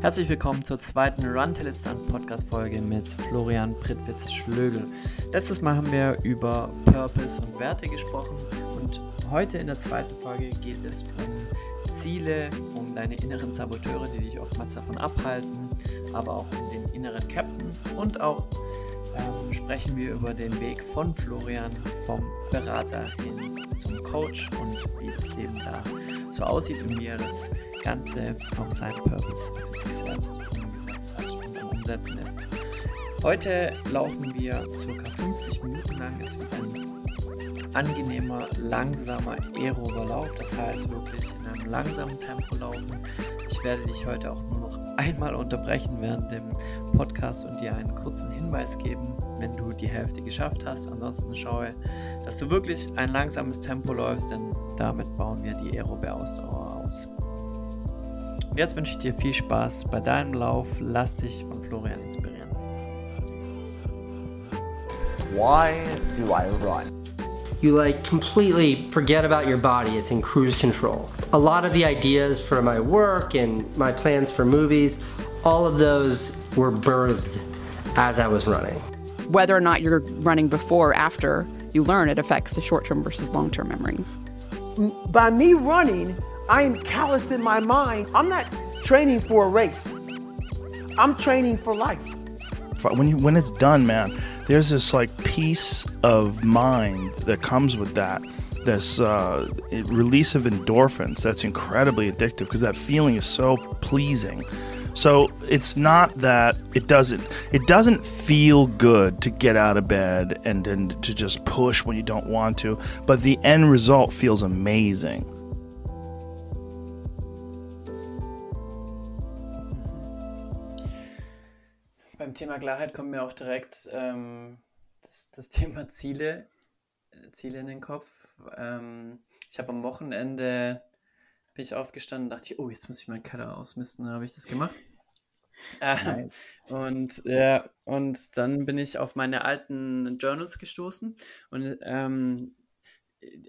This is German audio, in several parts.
Herzlich willkommen zur zweiten Run Till It's Done Podcast Folge mit Florian Prittwitz Schlögel. Letztes Mal haben wir über Purpose und Werte gesprochen und heute in der zweiten Folge geht es um Ziele, um deine inneren Saboteure, die dich oftmals davon abhalten, aber auch um den inneren Captain und auch ähm, sprechen wir über den Weg von Florian vom Berater hin zum Coach und wie das Leben da so aussieht und wie er das Ganze auch seinen Purpose für sich selbst umgesetzt hat und am Umsetzen ist. Heute laufen wir ca. 50 Minuten lang. Es wird ein angenehmer, langsamer Aeroberlauf, das heißt wirklich in einem langsamen Tempo laufen. Ich werde dich heute auch nur noch einmal unterbrechen während dem Podcast und dir einen kurzen Hinweis geben, wenn du die Hälfte geschafft hast. Ansonsten schaue, dass du wirklich ein langsames Tempo läufst, denn damit bauen wir die Aerobe-Ausdauer aus. Und jetzt wünsche ich dir viel Spaß bei deinem Lauf. Lass dich von Florian inspirieren. Why do I run? you like completely forget about your body. It's in cruise control. A lot of the ideas for my work and my plans for movies, all of those were birthed as I was running. Whether or not you're running before or after you learn, it affects the short term versus long term memory. By me running, I am callous in my mind. I'm not training for a race, I'm training for life. When, you, when it's done, man, there's this like peace of mind that comes with that this uh, release of endorphins that's incredibly addictive because that feeling is so pleasing so it's not that it doesn't it doesn't feel good to get out of bed and, and to just push when you don't want to but the end result feels amazing Beim Thema Klarheit kommt mir auch direkt ähm, das, das, Thema Ziele, äh, Ziele in den Kopf. Ähm, ich habe am Wochenende bin ich aufgestanden und dachte, oh, jetzt muss ich meinen Keller ausmisten. Dann habe ich das gemacht. Nice. und ja, und dann bin ich auf meine alten Journals gestoßen und ähm,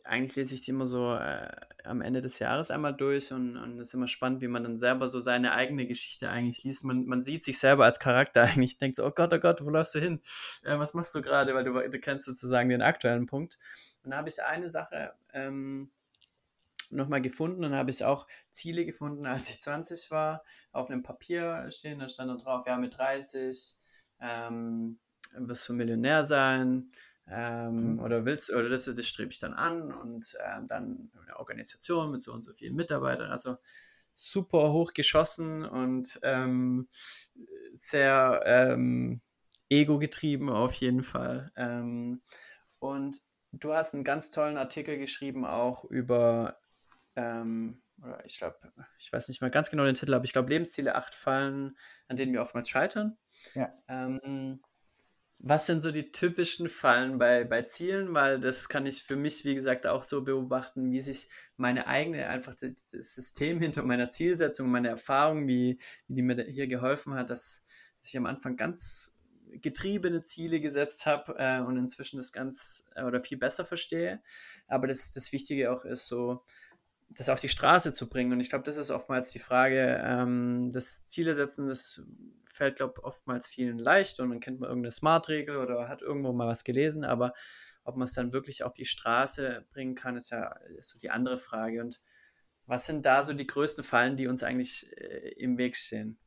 eigentlich lese ich die immer so äh, am Ende des Jahres einmal durch und es ist immer spannend, wie man dann selber so seine eigene Geschichte eigentlich liest. Man, man sieht sich selber als Charakter eigentlich, denkt so, oh Gott, oh Gott, wo läufst du hin? Äh, was machst du gerade? Weil du, du kennst sozusagen den aktuellen Punkt. Und da habe ich eine Sache ähm, nochmal gefunden und habe ich auch Ziele gefunden, als ich 20 war, auf einem Papier stehen, da stand dann drauf, ja, mit 30 ähm, wirst du Millionär sein, ähm, mhm. oder willst, oder das, das strebe ich dann an und ähm, dann eine Organisation mit so und so vielen Mitarbeitern. Also super hoch geschossen und ähm, sehr ähm, ego-getrieben auf jeden Fall. Ähm, und du hast einen ganz tollen Artikel geschrieben auch über, ähm, oder ich glaube, ich weiß nicht mal ganz genau den Titel, aber ich glaube, Lebensziele acht Fallen, an denen wir oftmals scheitern. Ja. Ähm, was sind so die typischen Fallen bei, bei Zielen? Weil das kann ich für mich, wie gesagt, auch so beobachten, wie sich meine eigene, einfach das System hinter meiner Zielsetzung, meine Erfahrung, wie, wie die mir hier geholfen hat, dass, dass ich am Anfang ganz getriebene Ziele gesetzt habe äh, und inzwischen das ganz äh, oder viel besser verstehe. Aber das, das Wichtige auch ist so, das auf die Straße zu bringen. Und ich glaube, das ist oftmals die Frage, ähm, das Ziele setzen, das fällt, glaube ich, oftmals vielen leicht und dann kennt man irgendeine Smart-Regel oder hat irgendwo mal was gelesen, aber ob man es dann wirklich auf die Straße bringen kann, ist ja ist so die andere Frage. Und was sind da so die größten Fallen, die uns eigentlich äh, im Weg stehen?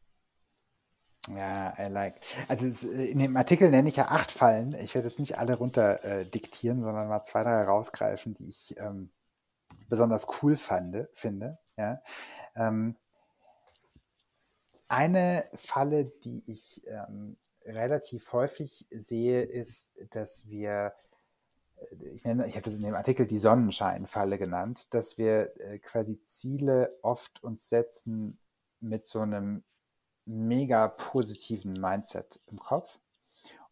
Ja, I like. Also in dem Artikel nenne ich ja acht Fallen. Ich werde jetzt nicht alle runter äh, diktieren, sondern mal zwei, drei rausgreifen, die ich ähm, besonders cool fand, finde. Ja. Ähm, eine Falle, die ich ähm, relativ häufig sehe, ist, dass wir, äh, ich, nenne, ich habe das in dem Artikel die Sonnenscheinfalle genannt, dass wir äh, quasi Ziele oft uns setzen mit so einem mega positiven Mindset im Kopf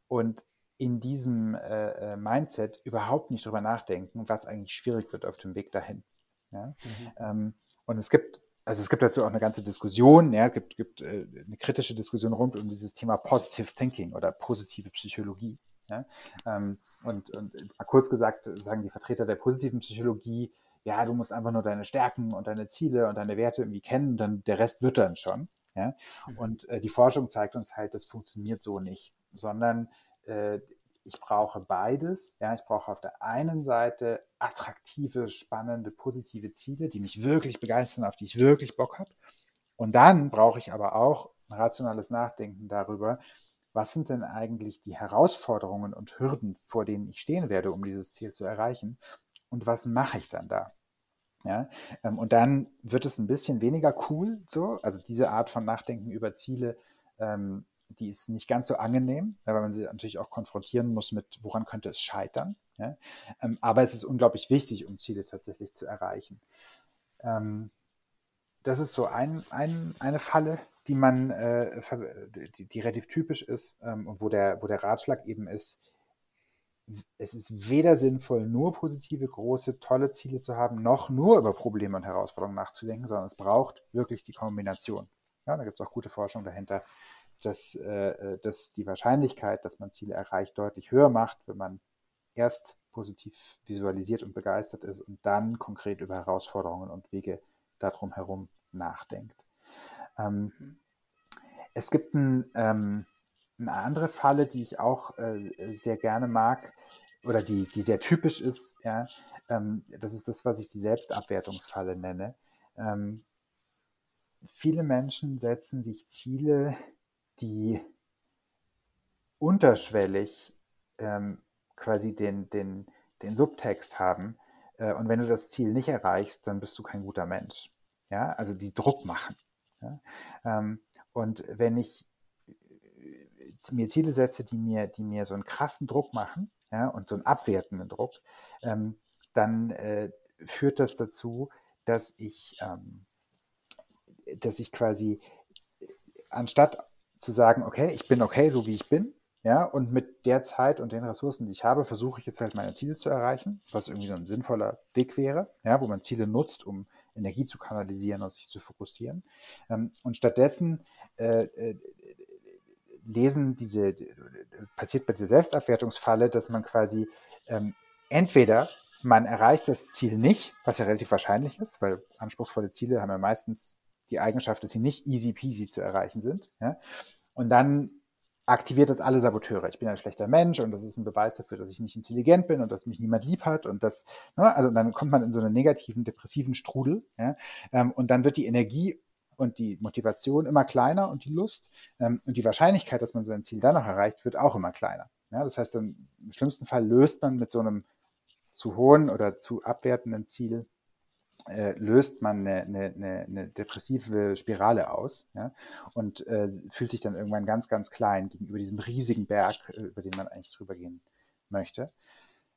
und in diesem äh, äh, Mindset überhaupt nicht drüber nachdenken, was eigentlich schwierig wird auf dem Weg dahin. Ja? Mhm. Ähm, und es gibt, also es gibt dazu auch eine ganze Diskussion, ja, es gibt, gibt äh, eine kritische Diskussion rund um dieses Thema Positive Thinking oder positive Psychologie. Ja? Ähm, und, und mal kurz gesagt, sagen die Vertreter der positiven Psychologie, ja, du musst einfach nur deine Stärken und deine Ziele und deine Werte irgendwie kennen, dann der Rest wird dann schon. Ja? Mhm. Und äh, die Forschung zeigt uns halt, das funktioniert so nicht, sondern äh, ich brauche beides. Ja, ich brauche auf der einen Seite attraktive, spannende, positive Ziele, die mich wirklich begeistern, auf die ich wirklich Bock habe. Und dann brauche ich aber auch ein rationales Nachdenken darüber, was sind denn eigentlich die Herausforderungen und Hürden, vor denen ich stehen werde, um dieses Ziel zu erreichen? Und was mache ich dann da? Ja, ähm, und dann wird es ein bisschen weniger cool, so. Also diese Art von Nachdenken über Ziele, ähm, die ist nicht ganz so angenehm, weil man sie natürlich auch konfrontieren muss mit, woran könnte es scheitern. Ja? Ähm, aber es ist unglaublich wichtig, um Ziele tatsächlich zu erreichen. Ähm, das ist so ein, ein, eine Falle, die man, äh, die, die, relativ typisch ist ähm, und wo der, wo der Ratschlag eben ist, es ist weder sinnvoll, nur positive, große, tolle Ziele zu haben, noch nur über Probleme und Herausforderungen nachzudenken, sondern es braucht wirklich die Kombination. Ja, da gibt es auch gute Forschung dahinter, dass, äh, dass die Wahrscheinlichkeit, dass man Ziele erreicht, deutlich höher macht, wenn man erst positiv visualisiert und begeistert ist und dann konkret über Herausforderungen und Wege darum herum nachdenkt. Ähm, mhm. Es gibt ein, ähm, eine andere Falle, die ich auch äh, sehr gerne mag oder die, die sehr typisch ist. Ja, ähm, das ist das, was ich die Selbstabwertungsfalle nenne. Ähm, viele Menschen setzen sich Ziele, die unterschwellig ähm, quasi den, den, den Subtext haben. Äh, und wenn du das Ziel nicht erreichst, dann bist du kein guter Mensch. Ja, also die Druck machen. Ja? Ähm, und wenn ich äh, mir Ziele setze, die mir, die mir so einen krassen Druck machen, ja, und so einen abwertenden Druck, ähm, dann äh, führt das dazu, dass ich, ähm, dass ich quasi äh, anstatt zu sagen, okay, ich bin okay, so wie ich bin, ja, und mit der Zeit und den Ressourcen, die ich habe, versuche ich jetzt halt meine Ziele zu erreichen, was irgendwie so ein sinnvoller Weg wäre, ja, wo man Ziele nutzt, um Energie zu kanalisieren und sich zu fokussieren. Ähm, und stattdessen äh, äh, lesen diese, passiert bei der Selbstabwertungsfalle, dass man quasi ähm, entweder man erreicht das Ziel nicht, was ja relativ wahrscheinlich ist, weil anspruchsvolle Ziele haben ja meistens die Eigenschaft, dass sie nicht easy peasy zu erreichen sind. Ja? Und dann aktiviert das alle Saboteure. Ich bin ein schlechter Mensch und das ist ein Beweis dafür, dass ich nicht intelligent bin und dass mich niemand lieb hat und das, ne? also dann kommt man in so einen negativen, depressiven Strudel. Ja? Ähm, und dann wird die Energie und die Motivation immer kleiner und die Lust ähm, und die Wahrscheinlichkeit, dass man sein Ziel dann noch erreicht, wird auch immer kleiner. Ja? Das heißt, im schlimmsten Fall löst man mit so einem zu hohen oder zu abwertenden Ziel äh, löst man eine, eine, eine, depressive Spirale aus ja, und äh, fühlt sich dann irgendwann ganz, ganz klein gegenüber diesem riesigen Berg, äh, über den man eigentlich drüber gehen möchte.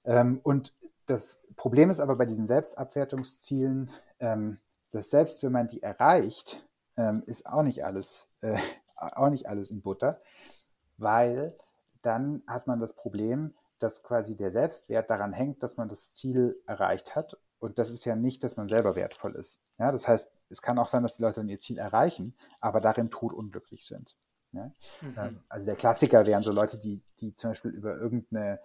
Ähm, und das Problem ist aber bei diesen Selbstabwertungszielen, ähm, dass selbst wenn man die erreicht, ähm, ist auch nicht alles, äh, auch nicht alles in Butter, weil dann hat man das Problem, dass quasi der Selbstwert daran hängt, dass man das Ziel erreicht hat und das ist ja nicht, dass man selber wertvoll ist. Ja, das heißt, es kann auch sein, dass die Leute dann ihr Ziel erreichen, aber darin totunglücklich sind. Ja? Mhm. Ähm, also der Klassiker wären so Leute, die, die zum Beispiel über irgendeine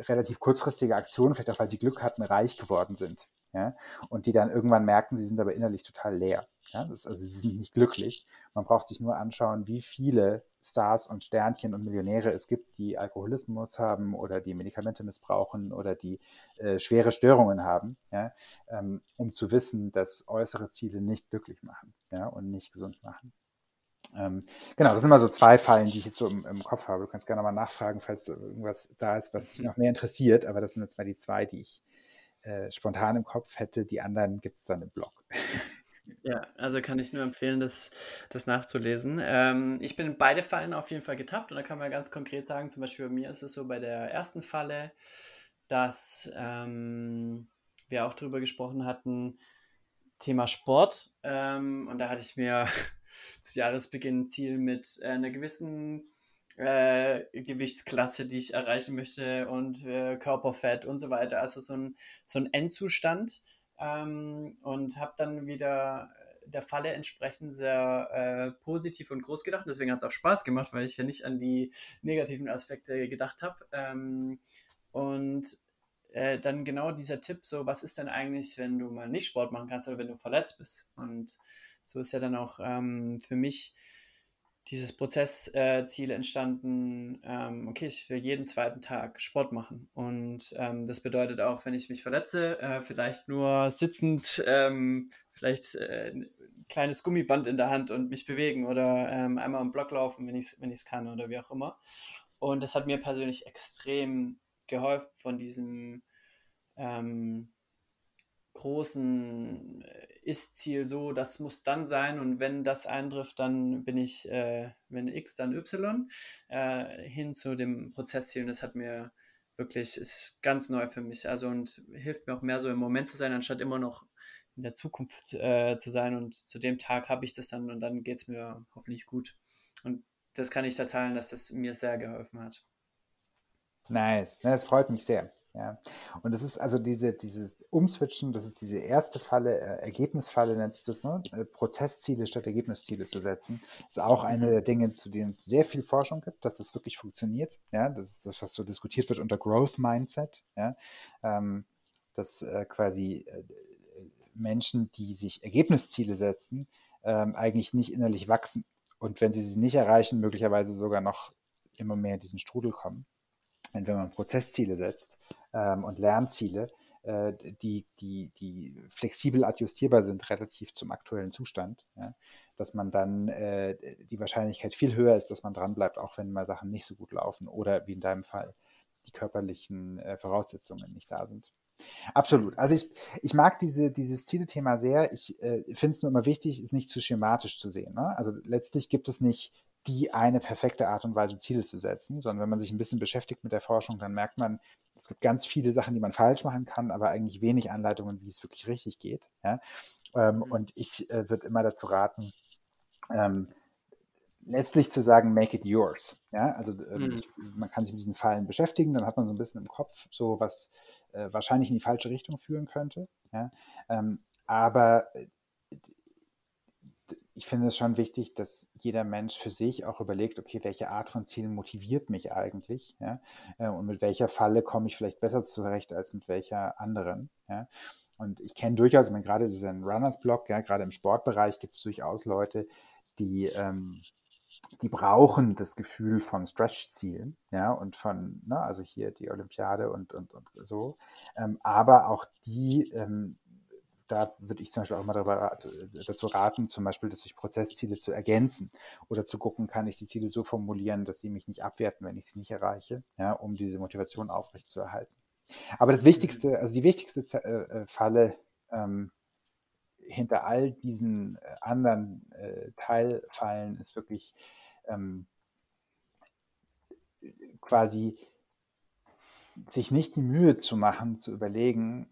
relativ kurzfristige Aktion, vielleicht auch weil sie Glück hatten, reich geworden sind. Ja? Und die dann irgendwann merken, sie sind aber innerlich total leer. Ja? Das, also sie sind nicht glücklich. Man braucht sich nur anschauen, wie viele Stars und Sternchen und Millionäre es gibt, die Alkoholismus haben oder die Medikamente missbrauchen oder die äh, schwere Störungen haben, ja? Ähm, um zu wissen, dass äußere Ziele nicht glücklich machen ja? und nicht gesund machen. Ähm, genau, das sind mal so zwei Fallen, die ich jetzt so im, im Kopf habe. Du kannst gerne mal nachfragen, falls irgendwas da ist, was dich noch mehr interessiert. Aber das sind jetzt mal die zwei, die ich äh, spontan im Kopf hätte. Die anderen gibt es dann im Blog. Ja, also kann ich nur empfehlen, das, das nachzulesen. Ähm, ich bin in beide Fallen auf jeden Fall getappt und da kann man ganz konkret sagen, zum Beispiel bei mir ist es so bei der ersten Falle, dass ähm, wir auch darüber gesprochen hatten, Thema Sport. Ähm, und da hatte ich mir zu Jahresbeginn ein Ziel mit äh, einer gewissen äh, Gewichtsklasse, die ich erreichen möchte und äh, Körperfett und so weiter. Also so ein, so ein Endzustand ähm, und habe dann wieder der Falle entsprechend sehr äh, positiv und groß gedacht. Deswegen hat es auch Spaß gemacht, weil ich ja nicht an die negativen Aspekte gedacht habe. Ähm, und äh, dann genau dieser Tipp, so was ist denn eigentlich, wenn du mal nicht Sport machen kannst oder wenn du verletzt bist? Und so ist ja dann auch ähm, für mich dieses Prozessziel äh, entstanden, ähm, okay, ich will jeden zweiten Tag Sport machen. Und ähm, das bedeutet auch, wenn ich mich verletze, äh, vielleicht nur sitzend, ähm, vielleicht äh, ein kleines Gummiband in der Hand und mich bewegen oder ähm, einmal am Block laufen, wenn ich es wenn kann oder wie auch immer. Und das hat mir persönlich extrem geholfen von diesem ähm, großen äh, ist-Ziel so, das muss dann sein und wenn das eintrifft, dann bin ich, äh, wenn X, dann Y, äh, hin zu dem Prozessziel und das hat mir wirklich, ist ganz neu für mich, also und hilft mir auch mehr so im Moment zu sein, anstatt immer noch in der Zukunft äh, zu sein. Und zu dem Tag habe ich das dann und dann geht es mir hoffentlich gut. Und das kann ich da teilen, dass das mir sehr geholfen hat. Nice, das freut mich sehr. Ja, und das ist also diese, dieses Umswitchen, das ist diese erste Falle, äh, Ergebnisfalle nennt sich das, ne? Äh, Prozessziele statt Ergebnisziele zu setzen, ist auch eine der Dinge, zu denen es sehr viel Forschung gibt, dass das wirklich funktioniert. Ja, das ist das, was so diskutiert wird unter Growth Mindset. Ja, ähm, dass äh, quasi äh, Menschen, die sich Ergebnisziele setzen, ähm, eigentlich nicht innerlich wachsen und wenn sie sie nicht erreichen, möglicherweise sogar noch immer mehr in diesen Strudel kommen. Und wenn man Prozessziele setzt, ähm, und Lernziele, äh, die, die, die flexibel adjustierbar sind relativ zum aktuellen Zustand, ja, dass man dann äh, die Wahrscheinlichkeit viel höher ist, dass man dranbleibt, auch wenn mal Sachen nicht so gut laufen oder wie in deinem Fall die körperlichen äh, Voraussetzungen nicht da sind. Absolut. Also ich, ich mag diese, dieses Zielethema sehr. Ich äh, finde es nur immer wichtig, es nicht zu schematisch zu sehen. Ne? Also letztlich gibt es nicht die eine perfekte Art und Weise, Ziele zu setzen, sondern wenn man sich ein bisschen beschäftigt mit der Forschung, dann merkt man, es gibt ganz viele Sachen, die man falsch machen kann, aber eigentlich wenig Anleitungen, wie es wirklich richtig geht. Ja? Ähm, mhm. Und ich äh, würde immer dazu raten, ähm, letztlich zu sagen, make it yours. Ja, also ähm, mhm. man kann sich mit diesen Fallen beschäftigen, dann hat man so ein bisschen im Kopf so was äh, wahrscheinlich in die falsche Richtung führen könnte. Ja, ähm, aber äh, ich finde es schon wichtig, dass jeder Mensch für sich auch überlegt, okay, welche Art von Zielen motiviert mich eigentlich, ja, äh, und mit welcher Falle komme ich vielleicht besser zurecht als mit welcher anderen, ja. Und ich kenne durchaus, ich meine, gerade diesen Runners-Blog, ja, gerade im Sportbereich gibt es durchaus Leute, die, ähm, die brauchen das Gefühl von Stretch-Zielen, ja, und von, ne, also hier die Olympiade und, und, und so. Ähm, aber auch die ähm, da würde ich zum Beispiel auch mal darüber, dazu raten, zum Beispiel, dass sich Prozessziele zu ergänzen oder zu gucken, kann ich die Ziele so formulieren, dass sie mich nicht abwerten, wenn ich sie nicht erreiche, ja, um diese Motivation aufrechtzuerhalten. Aber das Wichtigste, also die wichtigste äh, äh, Falle ähm, hinter all diesen äh, anderen äh, Teilfallen ist wirklich ähm, quasi sich nicht die Mühe zu machen, zu überlegen,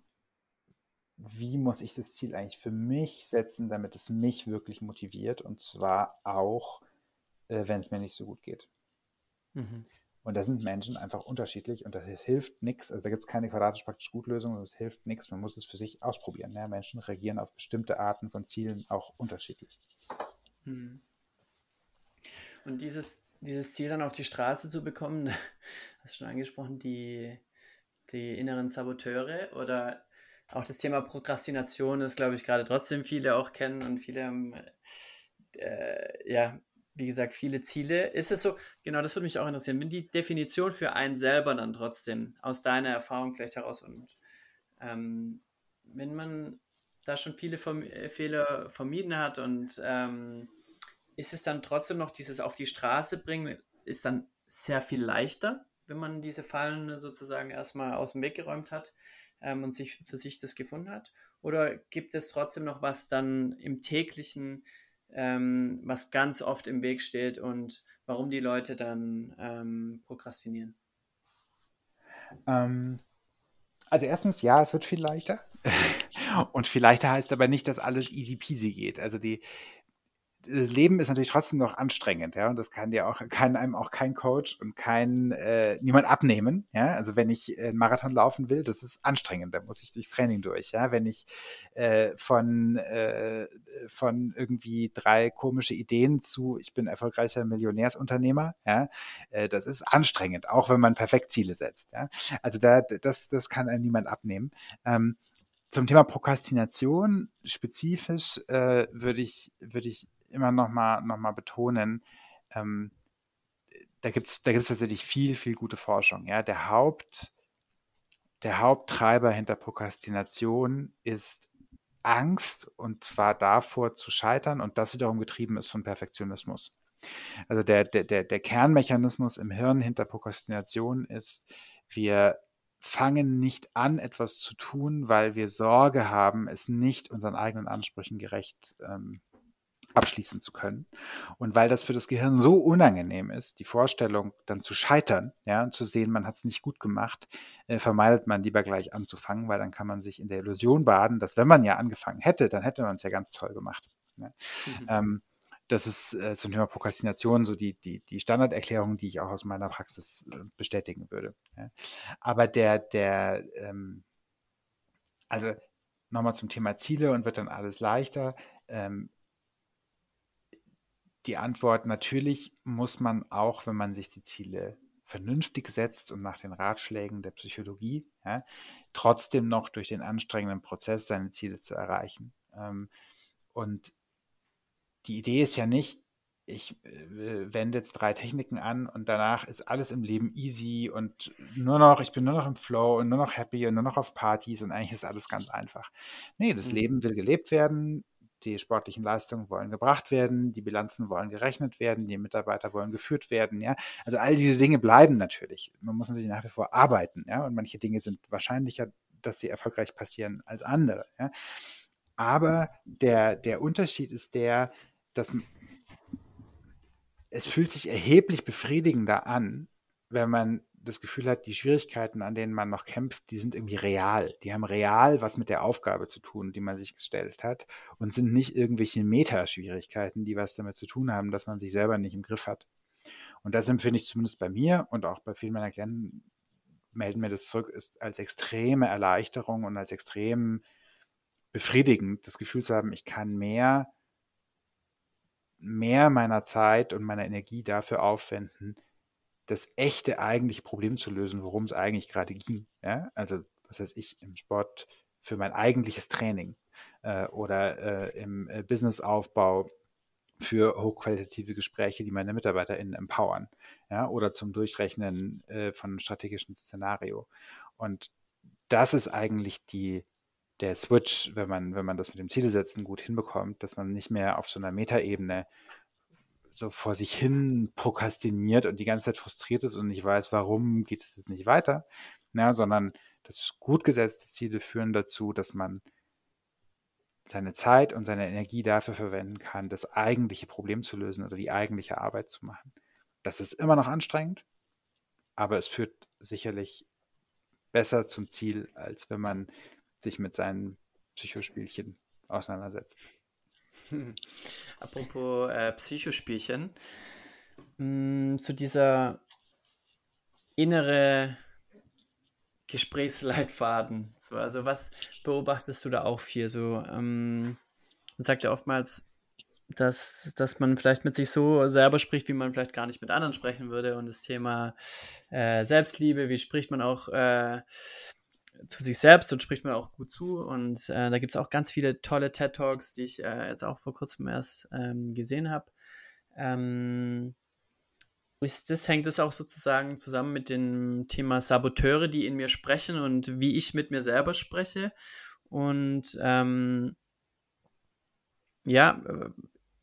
wie muss ich das Ziel eigentlich für mich setzen, damit es mich wirklich motiviert und zwar auch, äh, wenn es mir nicht so gut geht. Mhm. Und da sind Menschen einfach unterschiedlich und das hilft nichts. Also da gibt es keine quadratisch praktisch gut Lösung, das hilft nichts. Man muss es für sich ausprobieren. Ja? Menschen reagieren auf bestimmte Arten von Zielen auch unterschiedlich. Mhm. Und dieses, dieses Ziel dann auf die Straße zu bekommen, hast du schon angesprochen, die, die inneren Saboteure oder auch das Thema Prokrastination ist, glaube ich, gerade trotzdem viele auch kennen und viele haben, äh, ja, wie gesagt, viele Ziele. Ist es so, genau, das würde mich auch interessieren, wenn die Definition für einen selber dann trotzdem aus deiner Erfahrung vielleicht heraus und ähm, wenn man da schon viele Verm äh, Fehler vermieden hat und ähm, ist es dann trotzdem noch dieses auf die Straße bringen, ist dann sehr viel leichter, wenn man diese Fallen sozusagen erstmal aus dem Weg geräumt hat ähm, und sich für sich das gefunden hat? Oder gibt es trotzdem noch was dann im täglichen, ähm, was ganz oft im Weg steht und warum die Leute dann ähm, prokrastinieren? Ähm, also erstens, ja, es wird viel leichter. und viel leichter heißt aber nicht, dass alles easy peasy geht. Also die, das Leben ist natürlich trotzdem noch anstrengend, ja, und das kann dir auch, kann einem auch kein Coach und kein äh, niemand abnehmen, ja. Also wenn ich einen Marathon laufen will, das ist anstrengend, da muss ich durchs Training durch, ja. Wenn ich äh, von äh, von irgendwie drei komische Ideen zu, ich bin erfolgreicher Millionärsunternehmer, ja, äh, das ist anstrengend, auch wenn man perfekt Ziele setzt, ja. Also da, das, das kann einem niemand abnehmen. Ähm, zum Thema Prokrastination spezifisch äh, würde ich, würde ich immer noch mal, noch mal betonen, ähm, da gibt es da gibt's tatsächlich viel, viel gute Forschung. Ja? Der, Haupt, der Haupttreiber hinter Prokrastination ist Angst und zwar davor zu scheitern und das wiederum getrieben ist von Perfektionismus. Also der, der, der, der Kernmechanismus im Hirn hinter Prokrastination ist, wir fangen nicht an, etwas zu tun, weil wir Sorge haben, es nicht unseren eigenen Ansprüchen gerecht ähm, abschließen zu können. Und weil das für das Gehirn so unangenehm ist, die Vorstellung dann zu scheitern, ja, und zu sehen, man hat es nicht gut gemacht, äh, vermeidet man lieber gleich anzufangen, weil dann kann man sich in der Illusion baden, dass wenn man ja angefangen hätte, dann hätte man es ja ganz toll gemacht. Ja. Mhm. Ähm, das ist äh, zum Thema Prokrastination so die, die, die Standarderklärung, die ich auch aus meiner Praxis äh, bestätigen würde. Ja. Aber der, der, ähm, also nochmal zum Thema Ziele und wird dann alles leichter. Ähm, die Antwort, natürlich muss man auch, wenn man sich die Ziele vernünftig setzt und nach den Ratschlägen der Psychologie, ja, trotzdem noch durch den anstrengenden Prozess seine Ziele zu erreichen. Ähm, und die Idee ist ja nicht, ich äh, wende jetzt drei Techniken an und danach ist alles im Leben easy und nur noch, ich bin nur noch im Flow und nur noch happy und nur noch auf Partys und eigentlich ist alles ganz einfach. Nee, das mhm. Leben will gelebt werden, die sportlichen Leistungen wollen gebracht werden, die Bilanzen wollen gerechnet werden, die Mitarbeiter wollen geführt werden, ja. Also all diese Dinge bleiben natürlich. Man muss natürlich nach wie vor arbeiten, ja, und manche Dinge sind wahrscheinlicher, dass sie erfolgreich passieren als andere, ja. Aber der, der Unterschied ist der, dass es fühlt sich erheblich befriedigender an, wenn man das Gefühl hat, die Schwierigkeiten, an denen man noch kämpft, die sind irgendwie real. Die haben real was mit der Aufgabe zu tun, die man sich gestellt hat und sind nicht irgendwelche Metaschwierigkeiten, die was damit zu tun haben, dass man sich selber nicht im Griff hat. Und das empfinde ich zumindest bei mir und auch bei vielen meiner Klienten melden mir das zurück, ist als extreme Erleichterung und als extrem befriedigend, das Gefühl zu haben, ich kann mehr mehr meiner Zeit und meiner Energie dafür aufwenden, das echte eigentliche Problem zu lösen, worum es eigentlich gerade ging. Ja? Also, was heißt ich im Sport für mein eigentliches Training äh, oder äh, im äh, Businessaufbau für hochqualitative Gespräche, die meine MitarbeiterInnen empowern, ja, oder zum Durchrechnen äh, von einem strategischen Szenario. Und das ist eigentlich die, der Switch, wenn man, wenn man das mit dem Zielsetzen gut hinbekommt, dass man nicht mehr auf so einer Metaebene so vor sich hin prokrastiniert und die ganze Zeit frustriert ist und nicht weiß, warum geht es jetzt nicht weiter, ja, sondern das gut gesetzte Ziele führen dazu, dass man seine Zeit und seine Energie dafür verwenden kann, das eigentliche Problem zu lösen oder die eigentliche Arbeit zu machen. Das ist immer noch anstrengend, aber es führt sicherlich besser zum Ziel, als wenn man sich mit seinen Psychospielchen auseinandersetzt. Apropos äh, Psychospielchen, mm, zu dieser innere Gesprächsleitfaden. So, also was beobachtest du da auch viel? So, ähm, man sagt ja oftmals, dass, dass man vielleicht mit sich so selber spricht, wie man vielleicht gar nicht mit anderen sprechen würde. Und das Thema äh, Selbstliebe, wie spricht man auch äh, zu sich selbst und spricht man auch gut zu. Und äh, da gibt es auch ganz viele tolle TED Talks, die ich äh, jetzt auch vor kurzem erst ähm, gesehen habe. Ähm, ist das, hängt das auch sozusagen zusammen mit dem Thema Saboteure, die in mir sprechen und wie ich mit mir selber spreche. Und ähm, ja, äh,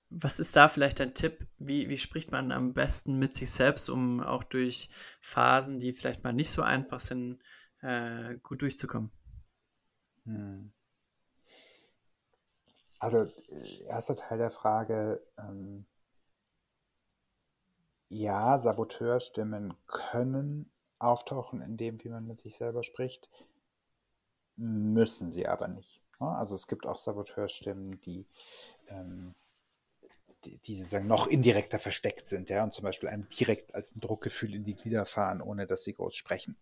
was ist da vielleicht ein Tipp? Wie, wie spricht man am besten mit sich selbst, um auch durch Phasen, die vielleicht mal nicht so einfach sind, äh, gut durchzukommen. Hm. Also, äh, erster Teil der Frage, ähm, ja, Saboteurstimmen können auftauchen in dem, wie man mit sich selber spricht, müssen sie aber nicht. Ne? Also es gibt auch Saboteurstimmen, die, ähm, die, sozusagen noch indirekter versteckt sind, ja, und zum Beispiel einem direkt als ein Druckgefühl in die Glieder fahren, ohne dass sie groß sprechen.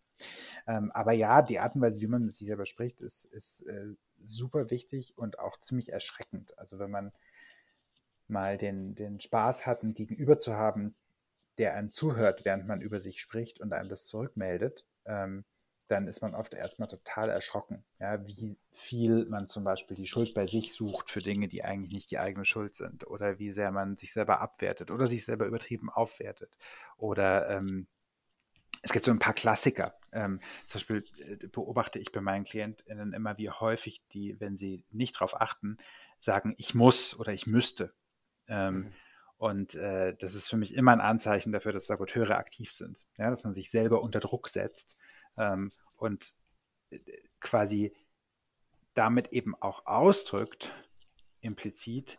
Ähm, aber ja, die Art und Weise, wie man mit sich selber spricht, ist, ist äh, super wichtig und auch ziemlich erschreckend. Also wenn man mal den, den Spaß hat, ein Gegenüber zu haben, der einem zuhört, während man über sich spricht und einem das zurückmeldet, ähm, dann ist man oft erstmal total erschrocken, ja, wie viel man zum Beispiel die Schuld bei sich sucht für Dinge, die eigentlich nicht die eigene Schuld sind oder wie sehr man sich selber abwertet oder sich selber übertrieben aufwertet oder ähm, es gibt so ein paar Klassiker. Ähm, zum Beispiel äh, beobachte ich bei meinen KlientInnen immer, wie häufig die, wenn sie nicht darauf achten, sagen, ich muss oder ich müsste. Ähm, mhm. Und äh, das ist für mich immer ein Anzeichen dafür, dass Saboteure aktiv sind. Ja, dass man sich selber unter Druck setzt ähm, und äh, quasi damit eben auch ausdrückt, implizit,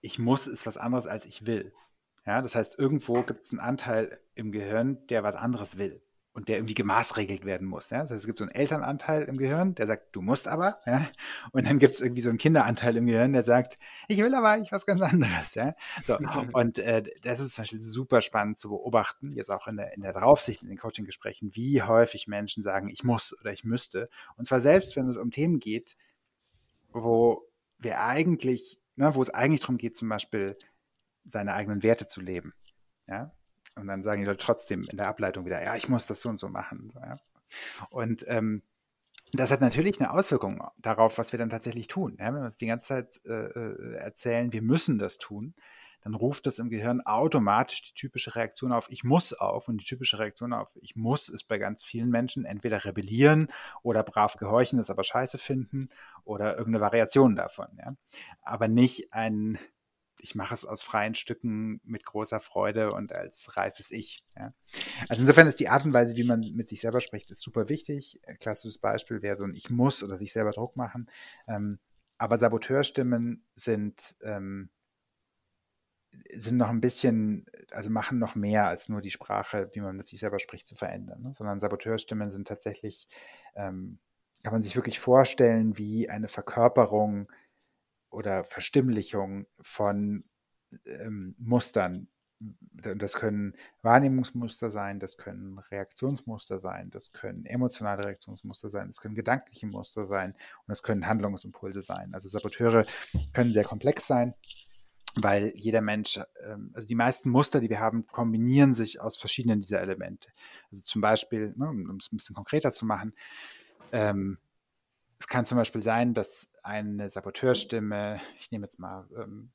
ich muss ist was anderes als ich will. Ja, das heißt, irgendwo gibt es einen Anteil im Gehirn, der was anderes will und der irgendwie gemaßregelt werden muss. Ja? Das heißt, es gibt so einen Elternanteil im Gehirn, der sagt, du musst aber. Ja? Und dann gibt es irgendwie so einen Kinderanteil im Gehirn, der sagt, ich will aber ich was ganz anderes. Ja? So. Und äh, das ist zum Beispiel super spannend zu beobachten, jetzt auch in der, in der Draufsicht, in den Coaching-Gesprächen, wie häufig Menschen sagen, ich muss oder ich müsste. Und zwar selbst, wenn es um Themen geht, wo wir eigentlich, ne, wo es eigentlich darum geht, zum Beispiel seine eigenen Werte zu leben. Ja? Und dann sagen die Leute trotzdem in der Ableitung wieder, ja, ich muss das so und so machen. So, ja? Und ähm, das hat natürlich eine Auswirkung darauf, was wir dann tatsächlich tun. Ja? Wenn wir uns die ganze Zeit äh, äh, erzählen, wir müssen das tun, dann ruft das im Gehirn automatisch die typische Reaktion auf Ich muss auf. Und die typische Reaktion auf Ich muss ist bei ganz vielen Menschen entweder rebellieren oder brav gehorchen, das aber scheiße finden oder irgendeine Variation davon. Ja? Aber nicht ein ich mache es aus freien Stücken mit großer Freude und als reifes Ich. Ja. Also insofern ist die Art und Weise, wie man mit sich selber spricht, ist super wichtig. Klassisches Beispiel wäre so ein Ich muss oder sich selber Druck machen. Ähm, aber Saboteurstimmen sind, ähm, sind noch ein bisschen, also machen noch mehr als nur die Sprache, wie man mit sich selber spricht, zu verändern. Ne? Sondern Saboteurstimmen sind tatsächlich, ähm, kann man sich wirklich vorstellen, wie eine Verkörperung oder Verstimmlichung von ähm, Mustern. Das können Wahrnehmungsmuster sein, das können Reaktionsmuster sein, das können emotionale Reaktionsmuster sein, das können gedankliche Muster sein und das können Handlungsimpulse sein. Also Saboteure können sehr komplex sein, weil jeder Mensch, ähm, also die meisten Muster, die wir haben, kombinieren sich aus verschiedenen dieser Elemente. Also zum Beispiel, ne, um es ein bisschen konkreter zu machen, ähm, es kann zum Beispiel sein, dass eine Saboteurstimme, ich nehme jetzt mal ähm,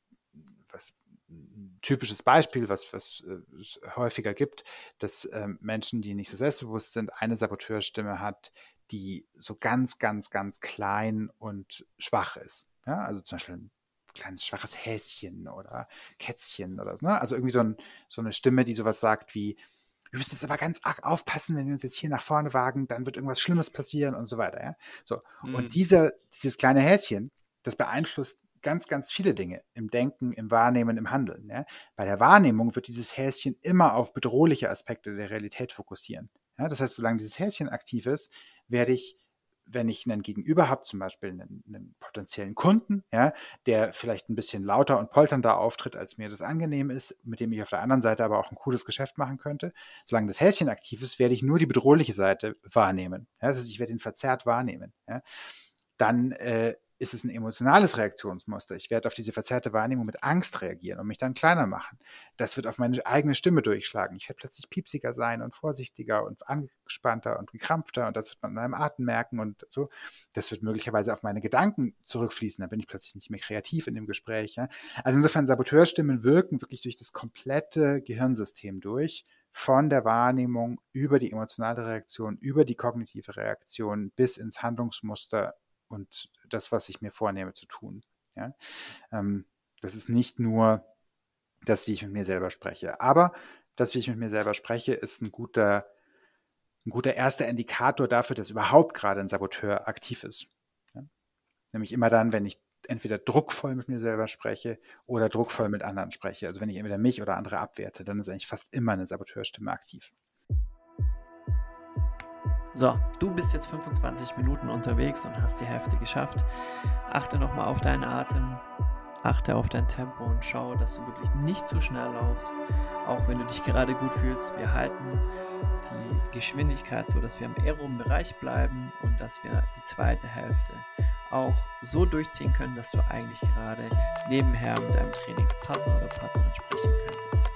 was ein typisches Beispiel, was, was äh, es häufiger gibt, dass ähm, Menschen, die nicht so selbstbewusst sind, eine Saboteurstimme hat, die so ganz, ganz, ganz klein und schwach ist. Ja? Also zum Beispiel ein kleines schwaches Häschen oder Kätzchen oder so. Ne? Also irgendwie so, ein, so eine Stimme, die sowas sagt wie, wir müssen jetzt aber ganz arg aufpassen, wenn wir uns jetzt hier nach vorne wagen, dann wird irgendwas Schlimmes passieren und so weiter. Ja? So. Mhm. Und dieser, dieses kleine Häschen, das beeinflusst ganz, ganz viele Dinge im Denken, im Wahrnehmen, im Handeln. Ja? Bei der Wahrnehmung wird dieses Häschen immer auf bedrohliche Aspekte der Realität fokussieren. Ja? Das heißt, solange dieses Häschen aktiv ist, werde ich wenn ich einen Gegenüber habe, zum Beispiel einen, einen, potenziellen Kunden, ja, der vielleicht ein bisschen lauter und polternder auftritt, als mir das angenehm ist, mit dem ich auf der anderen Seite aber auch ein cooles Geschäft machen könnte. Solange das Häschen aktiv ist, werde ich nur die bedrohliche Seite wahrnehmen. Ja, das heißt, ich werde ihn verzerrt wahrnehmen. Ja. Dann äh, ist es ein emotionales Reaktionsmuster. Ich werde auf diese verzerrte Wahrnehmung mit Angst reagieren und mich dann kleiner machen. Das wird auf meine eigene Stimme durchschlagen. Ich werde plötzlich piepsiger sein und vorsichtiger und angespannter und gekrampfter und das wird man in meinem Atem merken und so. Das wird möglicherweise auf meine Gedanken zurückfließen. Dann bin ich plötzlich nicht mehr kreativ in dem Gespräch. Ja? Also insofern Saboteurstimmen wirken wirklich durch das komplette Gehirnsystem durch von der Wahrnehmung über die emotionale Reaktion, über die kognitive Reaktion bis ins Handlungsmuster und das, was ich mir vornehme zu tun. Ja? Ähm, das ist nicht nur das, wie ich mit mir selber spreche. Aber das, wie ich mit mir selber spreche, ist ein guter, ein guter erster Indikator dafür, dass überhaupt gerade ein Saboteur aktiv ist. Ja? Nämlich immer dann, wenn ich entweder druckvoll mit mir selber spreche oder druckvoll mit anderen spreche. Also wenn ich entweder mich oder andere abwerte, dann ist eigentlich fast immer eine Saboteurstimme aktiv. So, du bist jetzt 25 Minuten unterwegs und hast die Hälfte geschafft. Achte nochmal auf deinen Atem, achte auf dein Tempo und schau, dass du wirklich nicht zu schnell laufst, auch wenn du dich gerade gut fühlst. Wir halten die Geschwindigkeit so, dass wir im aeroben Bereich bleiben und dass wir die zweite Hälfte auch so durchziehen können, dass du eigentlich gerade nebenher mit deinem Trainingspartner oder Partnerin sprechen könntest.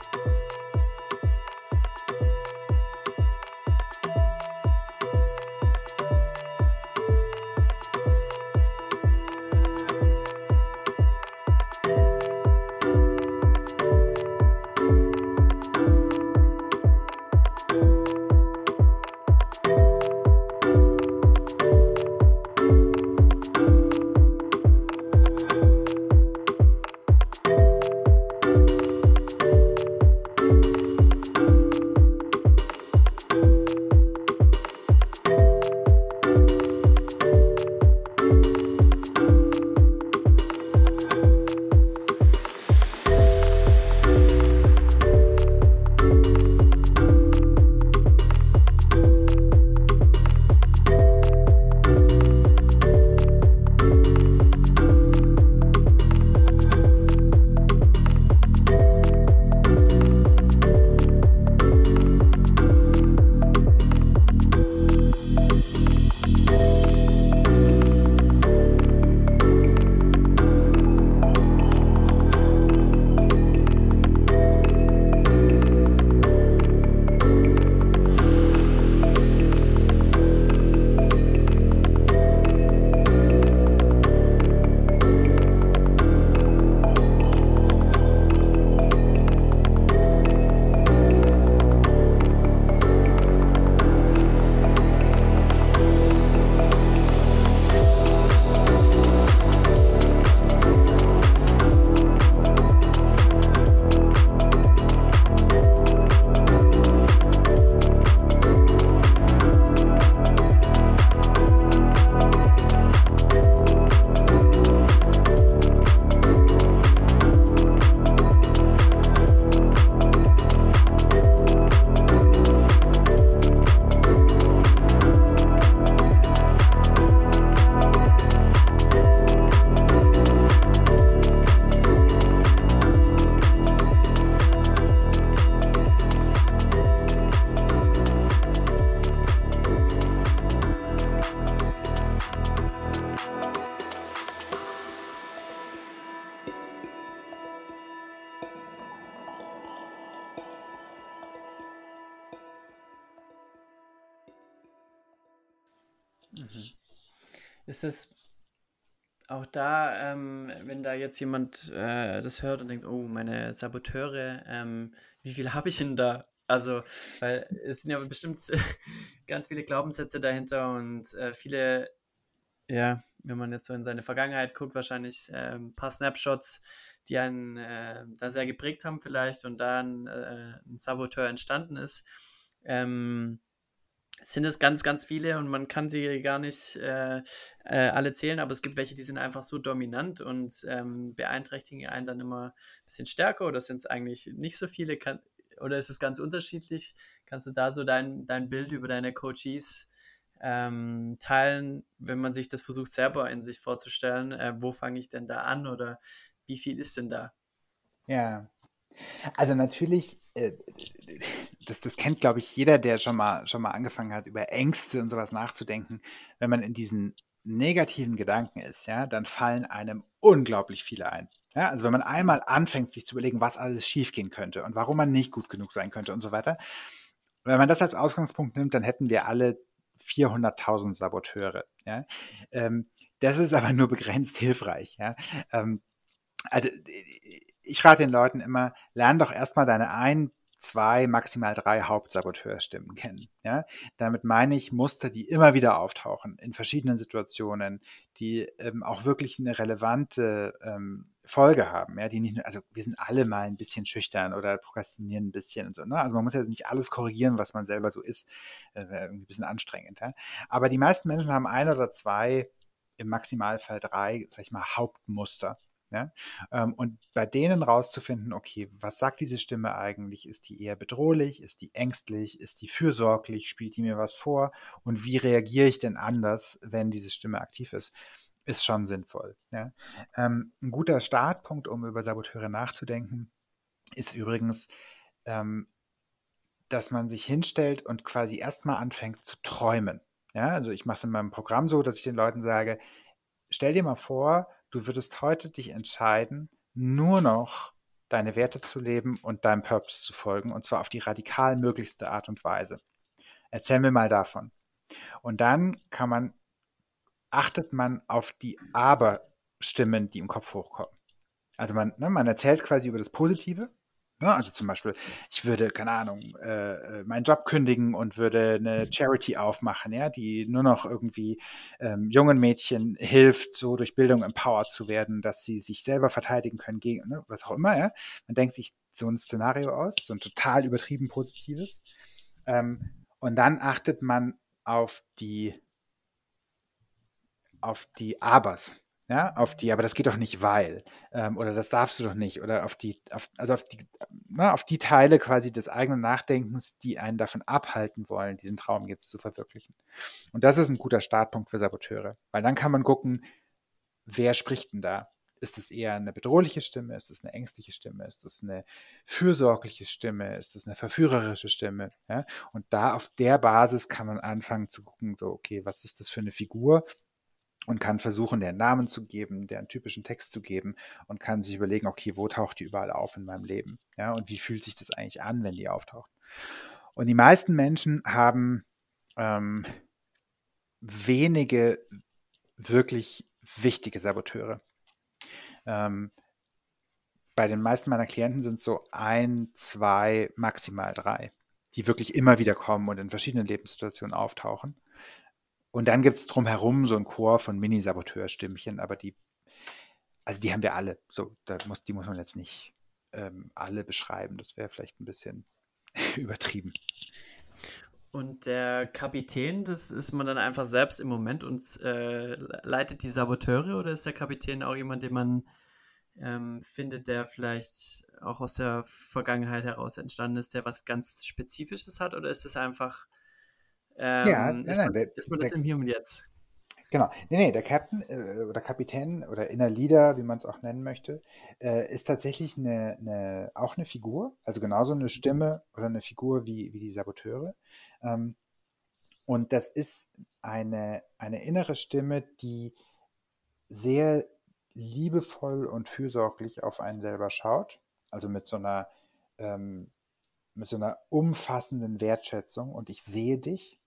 Da, ähm, wenn da jetzt jemand äh, das hört und denkt, oh, meine Saboteure, ähm, wie viel habe ich denn da? Also, weil es sind ja bestimmt ganz viele Glaubenssätze dahinter und äh, viele, ja, wenn man jetzt so in seine Vergangenheit guckt, wahrscheinlich äh, ein paar Snapshots, die einen äh, da sehr geprägt haben vielleicht und dann äh, ein Saboteur entstanden ist. Ähm, sind es ganz, ganz viele und man kann sie gar nicht äh, äh, alle zählen, aber es gibt welche, die sind einfach so dominant und ähm, beeinträchtigen einen dann immer ein bisschen stärker oder sind es eigentlich nicht so viele? Kann, oder ist es ganz unterschiedlich? Kannst du da so dein, dein Bild über deine Coaches ähm, teilen, wenn man sich das versucht selber in sich vorzustellen? Äh, wo fange ich denn da an oder wie viel ist denn da? Ja, also natürlich, äh, das, das kennt, glaube ich, jeder, der schon mal, schon mal angefangen hat, über Ängste und sowas nachzudenken. Wenn man in diesen negativen Gedanken ist, ja, dann fallen einem unglaublich viele ein. Ja, also wenn man einmal anfängt, sich zu überlegen, was alles schiefgehen könnte und warum man nicht gut genug sein könnte und so weiter. Wenn man das als Ausgangspunkt nimmt, dann hätten wir alle 400.000 Saboteure. Ja? Ähm, das ist aber nur begrenzt hilfreich. Ja? Ähm, also ich rate den Leuten immer, lern doch erstmal deine ein, zwei, maximal drei Hauptsaboteurstimmen kennen. Ja? Damit meine ich Muster, die immer wieder auftauchen in verschiedenen Situationen, die ähm, auch wirklich eine relevante ähm, Folge haben, ja, die nicht, also wir sind alle mal ein bisschen schüchtern oder prokrastinieren ein bisschen und so, ne? Also man muss ja nicht alles korrigieren, was man selber so ist, äh, irgendwie ein bisschen anstrengend, ja? Aber die meisten Menschen haben ein oder zwei, im Maximalfall drei, sag ich mal, Hauptmuster, Ähm, und bei denen rauszufinden, okay, was sagt diese Stimme eigentlich? Ist die eher bedrohlich? Ist die ängstlich? Ist die fürsorglich? Spielt die mir was vor? Und wie reagiere ich denn anders, wenn diese Stimme aktiv ist? Ist schon sinnvoll. Ja? Ähm, ein guter Startpunkt, um über Saboteure nachzudenken, ist übrigens, ähm, dass man sich hinstellt und quasi erstmal anfängt zu träumen. Ja, also ich mache es in meinem Programm so, dass ich den Leuten sage, stell dir mal vor, du würdest heute dich entscheiden, nur noch deine Werte zu leben und deinem Purpose zu folgen, und zwar auf die radikal möglichste Art und Weise. Erzähl mir mal davon. Und dann kann man, achtet man auf die Aber-Stimmen, die im Kopf hochkommen. Also man, ne, man erzählt quasi über das Positive Ne? Also zum Beispiel, ich würde, keine Ahnung, äh, äh, meinen Job kündigen und würde eine Charity aufmachen, ja, die nur noch irgendwie ähm, jungen Mädchen hilft, so durch Bildung empowered zu werden, dass sie sich selber verteidigen können gegen, ne, was auch immer, ja. Man denkt sich so ein Szenario aus, so ein total übertrieben positives. Ähm, und dann achtet man auf die auf die Abers ja, auf die, aber das geht doch nicht, weil, ähm, oder das darfst du doch nicht, oder auf die, auf, also auf die, na, auf die Teile quasi des eigenen Nachdenkens, die einen davon abhalten wollen, diesen Traum jetzt zu verwirklichen. Und das ist ein guter Startpunkt für Saboteure, weil dann kann man gucken, wer spricht denn da? Ist es eher eine bedrohliche Stimme? Ist es eine ängstliche Stimme? Ist es eine fürsorgliche Stimme? Ist es eine verführerische Stimme? Ja? Und da auf der Basis kann man anfangen zu gucken, so, okay, was ist das für eine Figur? Und kann versuchen, deren Namen zu geben, deren typischen Text zu geben und kann sich überlegen, okay, wo taucht die überall auf in meinem Leben? Ja, und wie fühlt sich das eigentlich an, wenn die auftaucht? Und die meisten Menschen haben ähm, wenige wirklich wichtige Saboteure. Ähm, bei den meisten meiner Klienten sind es so ein, zwei, maximal drei, die wirklich immer wieder kommen und in verschiedenen Lebenssituationen auftauchen. Und dann gibt es drumherum so ein Chor von Mini-Saboteur-Stimmchen, aber die, also die haben wir alle. So, da muss, die muss man jetzt nicht ähm, alle beschreiben. Das wäre vielleicht ein bisschen übertrieben. Und der Kapitän, das ist man dann einfach selbst im Moment und äh, leitet die Saboteure oder ist der Kapitän auch jemand, den man ähm, findet, der vielleicht auch aus der Vergangenheit heraus entstanden ist, der was ganz Spezifisches hat oder ist es einfach ähm, ja, nein, ist, man, nein, der, ist man das der, im Hier und Jetzt? Genau. Nee, nee, der Captain äh, oder Kapitän oder Inner Leader, wie man es auch nennen möchte, äh, ist tatsächlich eine, eine, auch eine Figur, also genauso eine Stimme oder eine Figur wie, wie die Saboteure. Ähm, und das ist eine, eine innere Stimme, die sehr liebevoll und fürsorglich auf einen selber schaut also mit so einer, ähm, mit so einer umfassenden Wertschätzung und ich sehe dich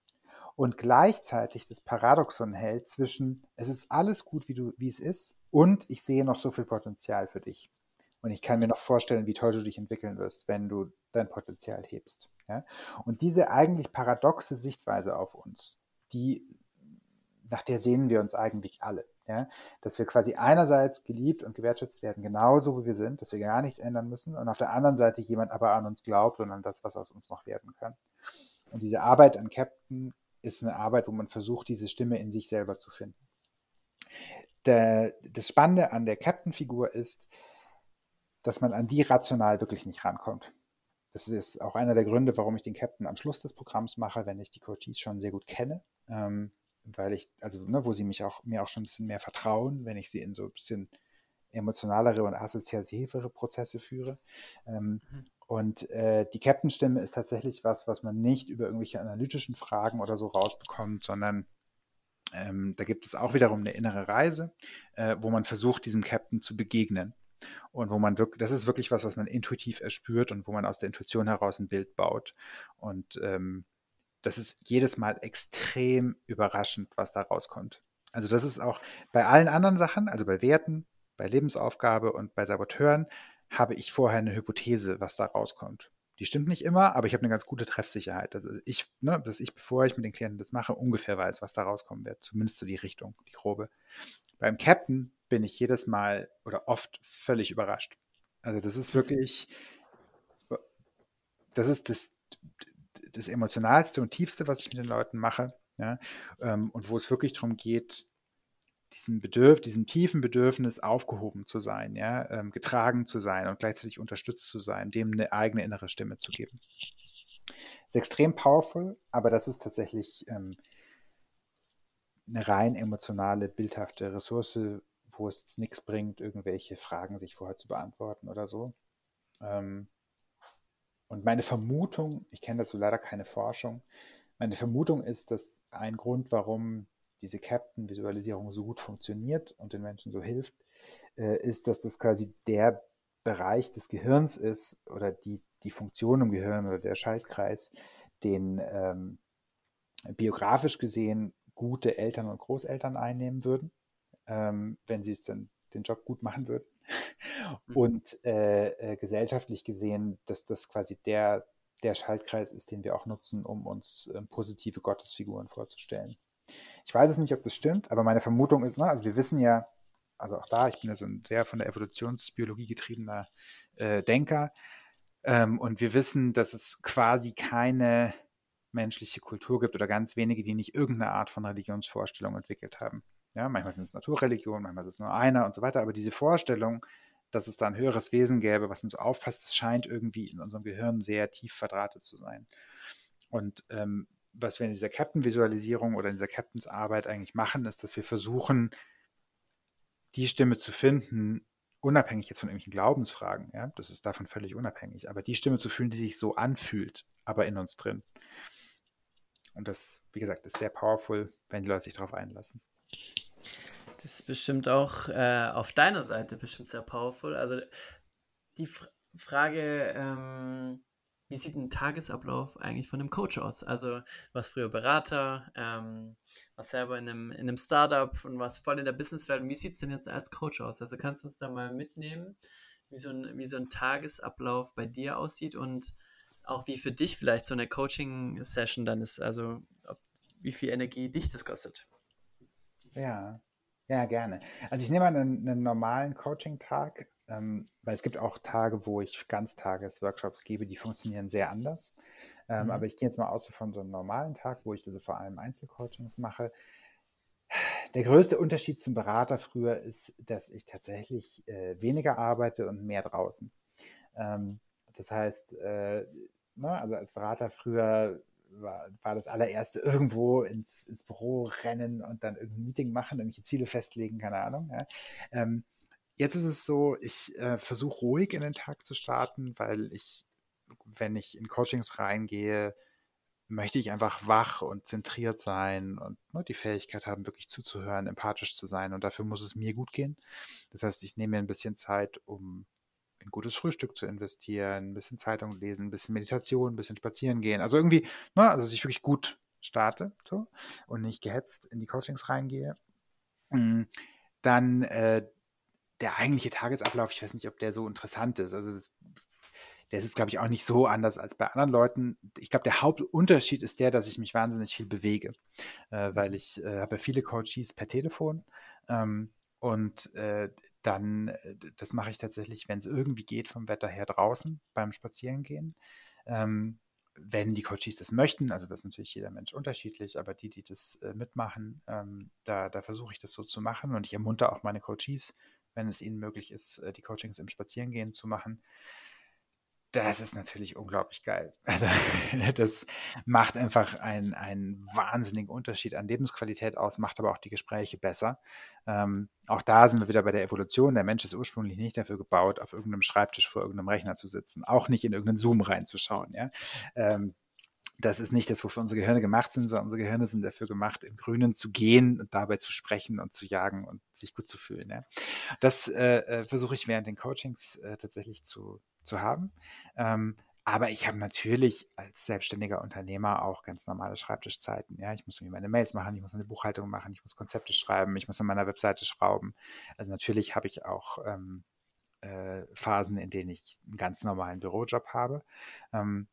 und gleichzeitig das Paradoxon hält zwischen, es ist alles gut, wie, du, wie es ist und ich sehe noch so viel Potenzial für dich. Und ich kann mir noch vorstellen, wie toll du dich entwickeln wirst, wenn du dein Potenzial hebst. Ja? Und diese eigentlich paradoxe Sichtweise auf uns, die, nach der sehnen wir uns eigentlich alle. Ja? Dass wir quasi einerseits geliebt und gewertschätzt werden, genauso wie wir sind, dass wir gar nichts ändern müssen und auf der anderen Seite jemand aber an uns glaubt und an das, was aus uns noch werden kann. Und diese Arbeit an Captain ist eine Arbeit, wo man versucht, diese Stimme in sich selber zu finden. Der, das Spannende an der Captain-Figur ist, dass man an die rational wirklich nicht rankommt. Das ist auch einer der Gründe, warum ich den Captain am Schluss des Programms mache, wenn ich die Coaches schon sehr gut kenne. Ähm, weil ich, also, ne, wo sie mich auch, mir auch schon ein bisschen mehr vertrauen, wenn ich sie in so ein bisschen emotionalere und assoziativere Prozesse führe. Ähm, mhm. Und äh, die Captain-Stimme ist tatsächlich was, was man nicht über irgendwelche analytischen Fragen oder so rausbekommt, sondern ähm, da gibt es auch wiederum eine innere Reise, äh, wo man versucht, diesem Captain zu begegnen. Und wo man wirklich, das ist wirklich was, was man intuitiv erspürt und wo man aus der Intuition heraus ein Bild baut. Und ähm, das ist jedes Mal extrem überraschend, was da rauskommt. Also das ist auch bei allen anderen Sachen, also bei Werten, bei Lebensaufgabe und bei Saboteuren, habe ich vorher eine Hypothese, was da rauskommt. Die stimmt nicht immer, aber ich habe eine ganz gute Treffsicherheit. Also ich, ne, dass ich, bevor ich mit den Klienten das mache, ungefähr weiß, was da rauskommen wird. Zumindest so die Richtung, die grobe. Beim Captain bin ich jedes Mal oder oft völlig überrascht. Also das ist wirklich, das ist das, das emotionalste und tiefste, was ich mit den Leuten mache. Ja, ähm, und wo es wirklich darum geht, diesem Bedürf diesem tiefen Bedürfnis aufgehoben zu sein, ja, ähm, getragen zu sein und gleichzeitig unterstützt zu sein, dem eine eigene innere Stimme zu geben. Ist extrem powerful, aber das ist tatsächlich ähm, eine rein emotionale, bildhafte Ressource, wo es jetzt nichts bringt, irgendwelche Fragen sich vorher zu beantworten oder so. Ähm, und meine Vermutung, ich kenne dazu leider keine Forschung, meine Vermutung ist, dass ein Grund, warum diese Captain-Visualisierung so gut funktioniert und den Menschen so hilft, äh, ist, dass das quasi der Bereich des Gehirns ist oder die, die Funktion im Gehirn oder der Schaltkreis, den ähm, biografisch gesehen gute Eltern und Großeltern einnehmen würden, ähm, wenn sie es dann den Job gut machen würden. Mhm. Und äh, äh, gesellschaftlich gesehen, dass das quasi der, der Schaltkreis ist, den wir auch nutzen, um uns äh, positive Gottesfiguren vorzustellen. Ich weiß es nicht, ob das stimmt, aber meine Vermutung ist, ne, also wir wissen ja, also auch da, ich bin ja so ein sehr von der Evolutionsbiologie getriebener äh, Denker, ähm, und wir wissen, dass es quasi keine menschliche Kultur gibt oder ganz wenige, die nicht irgendeine Art von Religionsvorstellung entwickelt haben. Ja, manchmal sind es Naturreligionen, manchmal ist es nur einer und so weiter, aber diese Vorstellung, dass es da ein höheres Wesen gäbe, was uns aufpasst, das scheint irgendwie in unserem Gehirn sehr tief verdrahtet zu sein. Und ähm, was wir in dieser Captain-Visualisierung oder in dieser Captains-Arbeit eigentlich machen, ist, dass wir versuchen, die Stimme zu finden, unabhängig jetzt von irgendwelchen Glaubensfragen, ja, das ist davon völlig unabhängig, aber die Stimme zu fühlen, die sich so anfühlt, aber in uns drin. Und das, wie gesagt, ist sehr powerful, wenn die Leute sich darauf einlassen. Das ist bestimmt auch äh, auf deiner Seite bestimmt sehr powerful. Also die F Frage, ähm, wie sieht ein Tagesablauf eigentlich von einem Coach aus? Also was früher Berater, ähm, was selber in einem, in einem Startup und was voll in der Businesswelt. Wie sieht es denn jetzt als Coach aus? Also kannst du uns da mal mitnehmen, wie so ein, wie so ein Tagesablauf bei dir aussieht und auch wie für dich vielleicht so eine Coaching-Session dann ist, also ob, wie viel Energie dich das kostet. Ja, ja, gerne. Also ich nehme einen, einen normalen Coaching-Tag, ähm, weil es gibt auch Tage, wo ich Ganztages-Workshops gebe, die funktionieren sehr anders. Ähm, mhm. Aber ich gehe jetzt mal aus von so einem normalen Tag, wo ich also vor allem Einzelcoachings mache. Der größte Unterschied zum Berater früher ist, dass ich tatsächlich äh, weniger arbeite und mehr draußen. Ähm, das heißt, äh, ne, also als Berater früher war, war das allererste irgendwo ins, ins Büro rennen und dann irgendein Meeting machen, irgendwelche Ziele festlegen, keine Ahnung. Ja. Ähm, jetzt ist es so, ich äh, versuche ruhig in den Tag zu starten, weil ich, wenn ich in Coachings reingehe, möchte ich einfach wach und zentriert sein und ne, die Fähigkeit haben, wirklich zuzuhören, empathisch zu sein. Und dafür muss es mir gut gehen. Das heißt, ich nehme mir ein bisschen Zeit, um in gutes Frühstück zu investieren, ein bisschen Zeitung lesen, ein bisschen Meditation, ein bisschen spazieren gehen. Also irgendwie, ne, also dass ich wirklich gut starte so, und nicht gehetzt in die Coachings reingehe. Mm, dann äh, der eigentliche Tagesablauf, ich weiß nicht, ob der so interessant ist. Also das, der ist, glaube ich, auch nicht so anders als bei anderen Leuten. Ich glaube, der Hauptunterschied ist der, dass ich mich wahnsinnig viel bewege, äh, weil ich äh, habe viele Coaches per Telefon ähm, und äh, dann, äh, das mache ich tatsächlich, wenn es irgendwie geht, vom Wetter her draußen beim Spazierengehen. Ähm, wenn die Coaches das möchten, also das ist natürlich jeder Mensch unterschiedlich, aber die, die das äh, mitmachen, ähm, da, da versuche ich das so zu machen und ich ermuntere auch meine Coaches, wenn es ihnen möglich ist, äh, die Coachings im Spazierengehen zu machen das ist natürlich unglaublich geil. Also das macht einfach einen, einen wahnsinnigen Unterschied an Lebensqualität aus, macht aber auch die Gespräche besser. Ähm, auch da sind wir wieder bei der Evolution. Der Mensch ist ursprünglich nicht dafür gebaut, auf irgendeinem Schreibtisch vor irgendeinem Rechner zu sitzen, auch nicht in irgendeinen Zoom reinzuschauen. Ja? Ähm, das ist nicht das, wofür unsere Gehirne gemacht sind, sondern unsere Gehirne sind dafür gemacht, im Grünen zu gehen und dabei zu sprechen und zu jagen und sich gut zu fühlen. Ja. Das äh, äh versuche ich während den Coachings äh, tatsächlich zu, zu haben. Ähm, aber ich habe natürlich als selbstständiger Unternehmer auch ganz normale Schreibtischzeiten. Ja, ich muss mir meine Mails machen, ich muss meine Buchhaltung machen, ich muss Konzepte schreiben, ich muss an meiner Webseite schrauben. Also natürlich habe ich auch ähm, äh, Phasen, in denen ich einen ganz normalen Bürojob habe. Ähm,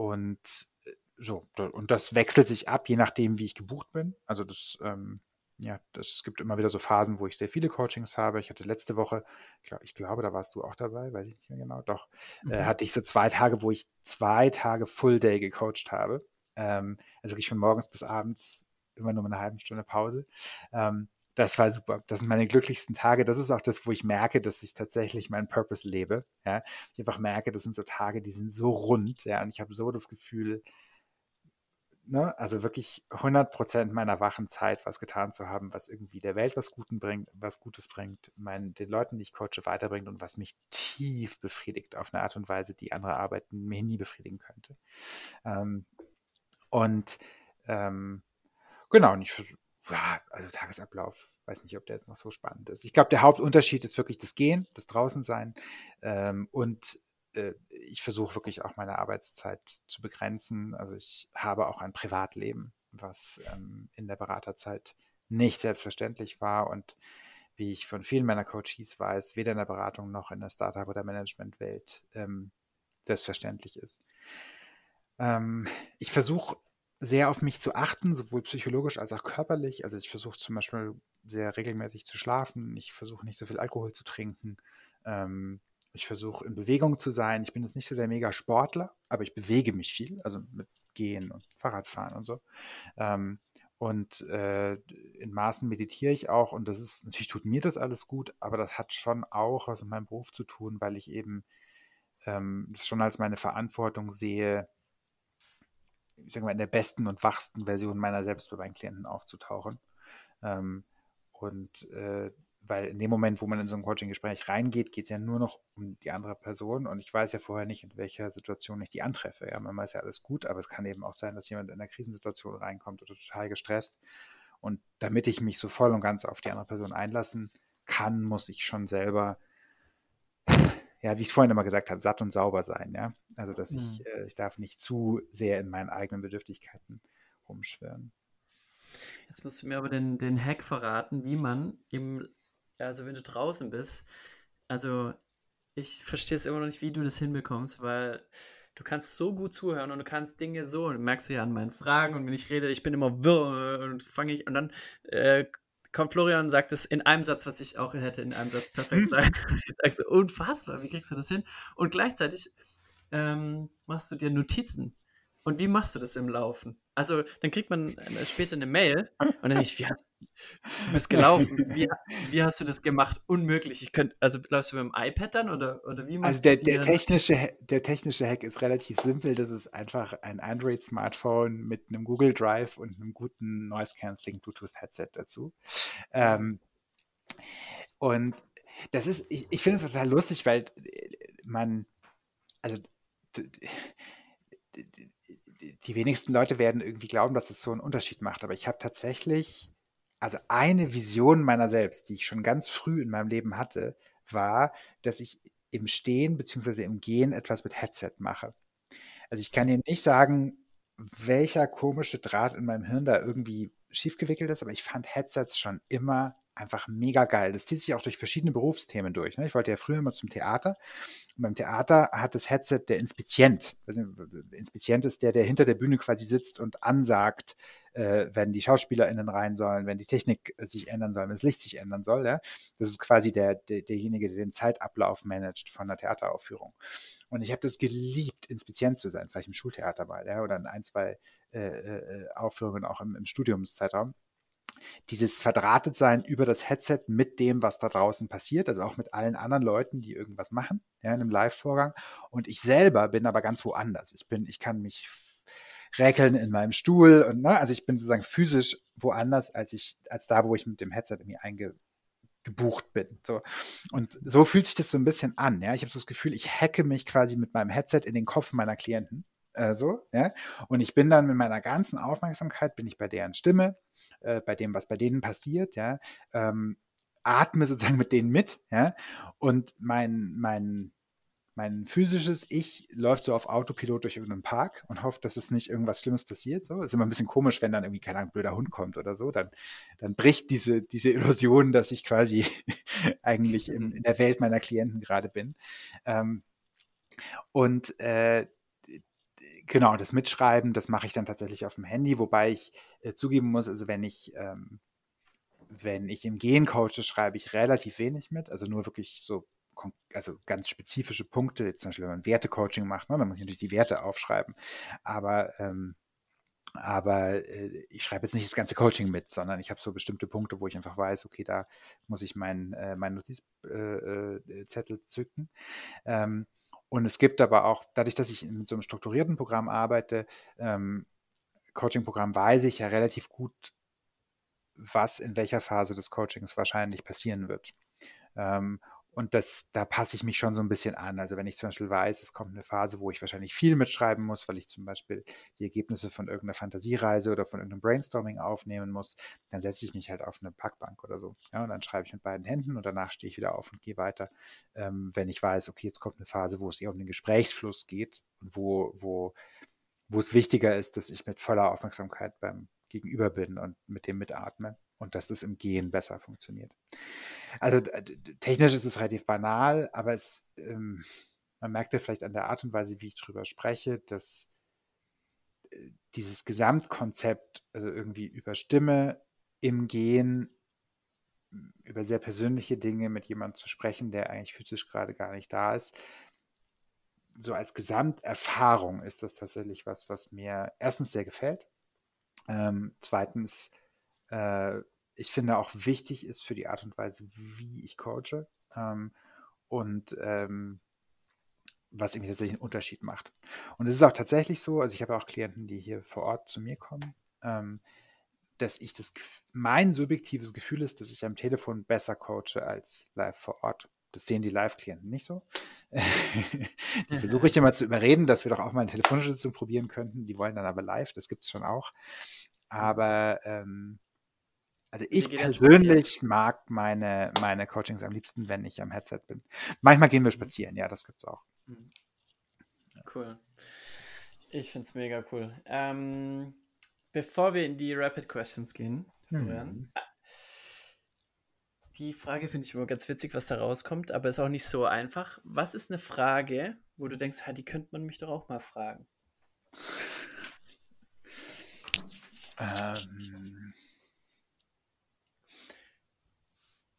und äh, so, und das wechselt sich ab, je nachdem, wie ich gebucht bin. Also das, ähm, ja, das gibt immer wieder so Phasen, wo ich sehr viele Coachings habe. Ich hatte letzte Woche, ich glaube, da warst du auch dabei, weiß ich nicht mehr genau, doch, äh, mhm. äh, hatte ich so zwei Tage, wo ich zwei Tage Full Day gecoacht habe. Ähm, also wirklich von morgens bis abends immer nur eine halbe Stunde Pause. Ähm, das war super. Das sind meine glücklichsten Tage. Das ist auch das, wo ich merke, dass ich tatsächlich meinen Purpose lebe. Ja? Ich einfach merke, das sind so Tage, die sind so rund. Ja? Und ich habe so das Gefühl, ne, also wirklich 100 Prozent meiner wachen Zeit was getan zu haben, was irgendwie der Welt was, Guten bringt, was Gutes bringt, meinen, den Leuten, die ich coache, weiterbringt und was mich tief befriedigt auf eine Art und Weise, die andere Arbeiten mir nie befriedigen könnte. Ähm, und ähm, genau, und ich also Tagesablauf, weiß nicht, ob der jetzt noch so spannend ist. Ich glaube, der Hauptunterschied ist wirklich das Gehen, das Draußensein ähm, und äh, ich versuche wirklich auch meine Arbeitszeit zu begrenzen. Also ich habe auch ein Privatleben, was ähm, in der Beraterzeit nicht selbstverständlich war und wie ich von vielen meiner Coaches weiß, weder in der Beratung noch in der Startup- oder Managementwelt ähm, selbstverständlich ist. Ähm, ich versuche sehr auf mich zu achten, sowohl psychologisch als auch körperlich. Also ich versuche zum Beispiel sehr regelmäßig zu schlafen. Ich versuche nicht so viel Alkohol zu trinken. Ähm, ich versuche in Bewegung zu sein. Ich bin jetzt nicht so der Mega-Sportler, aber ich bewege mich viel, also mit Gehen und Fahrradfahren und so. Ähm, und äh, in Maßen meditiere ich auch und das ist, natürlich tut mir das alles gut, aber das hat schon auch was mit meinem Beruf zu tun, weil ich eben ähm, das schon als meine Verantwortung sehe, ich sage mal, in der besten und wachsten Version meiner selbst bei meinen Klienten aufzutauchen. Ähm, und äh, weil in dem Moment, wo man in so ein Coaching-Gespräch reingeht, geht es ja nur noch um die andere Person und ich weiß ja vorher nicht, in welcher Situation ich die antreffe. Ja, manchmal ist ja alles gut, aber es kann eben auch sein, dass jemand in einer Krisensituation reinkommt oder total gestresst. Und damit ich mich so voll und ganz auf die andere Person einlassen kann, muss ich schon selber ja, wie ich vorhin immer gesagt habe, satt und sauber sein, ja. Also dass mhm. ich, äh, ich darf nicht zu sehr in meinen eigenen Bedürftigkeiten rumschwirren. Jetzt musst du mir aber den, den Hack verraten, wie man im, also wenn du draußen bist, also ich verstehe es immer noch nicht, wie du das hinbekommst, weil du kannst so gut zuhören und du kannst Dinge so, merkst du ja an meinen Fragen und wenn ich rede, ich bin immer wirr und fange ich und dann äh, kommt Florian und sagt es in einem Satz, was ich auch hätte in einem Satz perfekt sein. ich sage so, unfassbar, wie kriegst du das hin? Und gleichzeitig ähm, machst du dir Notizen. Und wie machst du das im Laufen? Also, dann kriegt man äh, später eine Mail und dann ich, wie hast, du bist gelaufen. Wie, wie hast du das gemacht? Unmöglich. Ich könnte, also läufst du mit dem iPad dann oder, oder wie machst also der, der technische, der technische Hack ist relativ simpel. Das ist einfach ein Android-Smartphone mit einem Google Drive und einem guten Noise-Canceling Bluetooth-Headset dazu. Ähm, und das ist, ich, ich finde es total lustig, weil man, also die wenigsten Leute werden irgendwie glauben, dass es so einen Unterschied macht. Aber ich habe tatsächlich, also eine Vision meiner selbst, die ich schon ganz früh in meinem Leben hatte, war, dass ich im Stehen bzw. im Gehen etwas mit Headset mache. Also ich kann dir nicht sagen, welcher komische Draht in meinem Hirn da irgendwie schiefgewickelt ist, aber ich fand Headsets schon immer einfach mega geil. Das zieht sich auch durch verschiedene Berufsthemen durch. Ne? Ich wollte ja früher immer zum Theater. Und beim Theater hat das Headset der Inspizient. Also, Inspizient ist der, der hinter der Bühne quasi sitzt und ansagt, äh, wenn die SchauspielerInnen rein sollen, wenn die Technik sich ändern soll, wenn das Licht sich ändern soll. Ja? Das ist quasi der, der, derjenige, der den Zeitablauf managt von einer Theateraufführung. Und ich habe das geliebt, Inspizient zu sein. Das war ich im Schultheater mal, ja? oder in ein, zwei äh, äh, Aufführungen auch im, im Studiumszeitraum dieses Verdrahtetsein über das Headset mit dem, was da draußen passiert, also auch mit allen anderen Leuten, die irgendwas machen, ja, in einem Live-Vorgang. Und ich selber bin aber ganz woanders. Ich bin, ich kann mich räkeln in meinem Stuhl und ne, also ich bin sozusagen physisch woanders, als ich, als da, wo ich mit dem Headset irgendwie eingebucht bin. So. Und so fühlt sich das so ein bisschen an. Ja? Ich habe so das Gefühl, ich hacke mich quasi mit meinem Headset in den Kopf meiner Klienten äh, so, ja. Und ich bin dann mit meiner ganzen Aufmerksamkeit, bin ich bei deren Stimme, äh, bei dem, was bei denen passiert, ja, ähm, atme sozusagen mit denen mit, ja. Und mein, mein, mein physisches Ich läuft so auf Autopilot durch irgendeinen Park und hofft, dass es nicht irgendwas Schlimmes passiert. So ist immer ein bisschen komisch, wenn dann irgendwie kein ein blöder Hund kommt oder so. Dann, dann bricht diese, diese Illusion, dass ich quasi eigentlich in, in, der Welt meiner Klienten gerade bin. Ähm, und äh, genau, das Mitschreiben, das mache ich dann tatsächlich auf dem Handy, wobei ich äh, zugeben muss, also wenn ich, ähm, wenn ich im Gehen coache, schreibe ich relativ wenig mit, also nur wirklich so, also ganz spezifische Punkte, jetzt zum Beispiel, wenn man Wertecoaching macht, ne, dann muss ich natürlich die Werte aufschreiben, aber ähm, aber äh, ich schreibe jetzt nicht das ganze Coaching mit, sondern ich habe so bestimmte Punkte, wo ich einfach weiß, okay, da muss ich meinen äh, mein Notizzettel äh, äh zücken. Ähm, und es gibt aber auch, dadurch, dass ich mit so einem strukturierten Programm arbeite, ähm, Coaching-Programm, weiß ich ja relativ gut, was in welcher Phase des Coachings wahrscheinlich passieren wird. Ähm, und das, da passe ich mich schon so ein bisschen an. Also wenn ich zum Beispiel weiß, es kommt eine Phase, wo ich wahrscheinlich viel mitschreiben muss, weil ich zum Beispiel die Ergebnisse von irgendeiner Fantasiereise oder von irgendeinem Brainstorming aufnehmen muss, dann setze ich mich halt auf eine Packbank oder so. Ja, und dann schreibe ich mit beiden Händen und danach stehe ich wieder auf und gehe weiter. Ähm, wenn ich weiß, okay, jetzt kommt eine Phase, wo es eher um den Gesprächsfluss geht und wo, wo, wo es wichtiger ist, dass ich mit voller Aufmerksamkeit beim Gegenüber bin und mit dem mitatme und dass das im Gehen besser funktioniert. Also technisch ist es relativ banal, aber es, ähm, man merkt ja vielleicht an der Art und Weise, wie ich drüber spreche, dass äh, dieses Gesamtkonzept, also irgendwie über Stimme im Gehen, über sehr persönliche Dinge mit jemandem zu sprechen, der eigentlich physisch gerade gar nicht da ist, so als Gesamterfahrung ist das tatsächlich was, was mir erstens sehr gefällt. Ähm, zweitens äh, ich finde auch wichtig ist für die Art und Weise, wie ich coache ähm, und ähm, was irgendwie tatsächlich einen Unterschied macht. Und es ist auch tatsächlich so, also ich habe auch Klienten, die hier vor Ort zu mir kommen, ähm, dass ich das, mein subjektives Gefühl ist, dass ich am Telefon besser coache als live vor Ort. Das sehen die Live-Klienten nicht so. die versuche ich immer zu überreden, dass wir doch auch mal eine telefonische Sitzung probieren könnten. Die wollen dann aber live, das gibt es schon auch. Aber ähm, also ich persönlich mag meine, meine Coachings am liebsten, wenn ich am Headset bin. Manchmal gehen wir mhm. spazieren, ja, das gibt's auch. Mhm. Cool. Ich finde es mega cool. Ähm, bevor wir in die Rapid Questions gehen. Äh, die Frage finde ich immer ganz witzig, was da rauskommt, aber ist auch nicht so einfach. Was ist eine Frage, wo du denkst, die könnte man mich doch auch mal fragen? Ähm,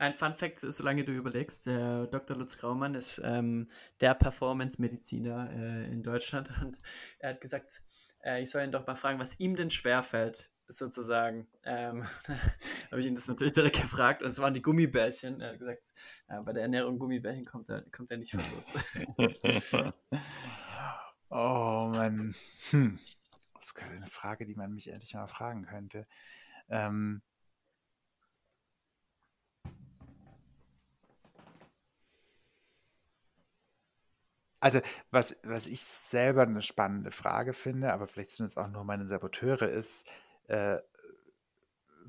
Ein Fun Fact, solange du überlegst, der Dr. Lutz Graumann ist ähm, der Performance-Mediziner äh, in Deutschland und er hat gesagt, äh, ich soll ihn doch mal fragen, was ihm denn schwerfällt, sozusagen. Ähm, habe ich ihn das natürlich direkt gefragt und es waren die Gummibärchen. Er hat gesagt, äh, bei der Ernährung Gummibärchen kommt er, kommt er nicht von los. oh Mann. Hm. Das ist eine Frage, die man mich ehrlich mal fragen könnte. Ähm, Also, was, was ich selber eine spannende Frage finde, aber vielleicht sind es auch nur meine Saboteure, ist, äh,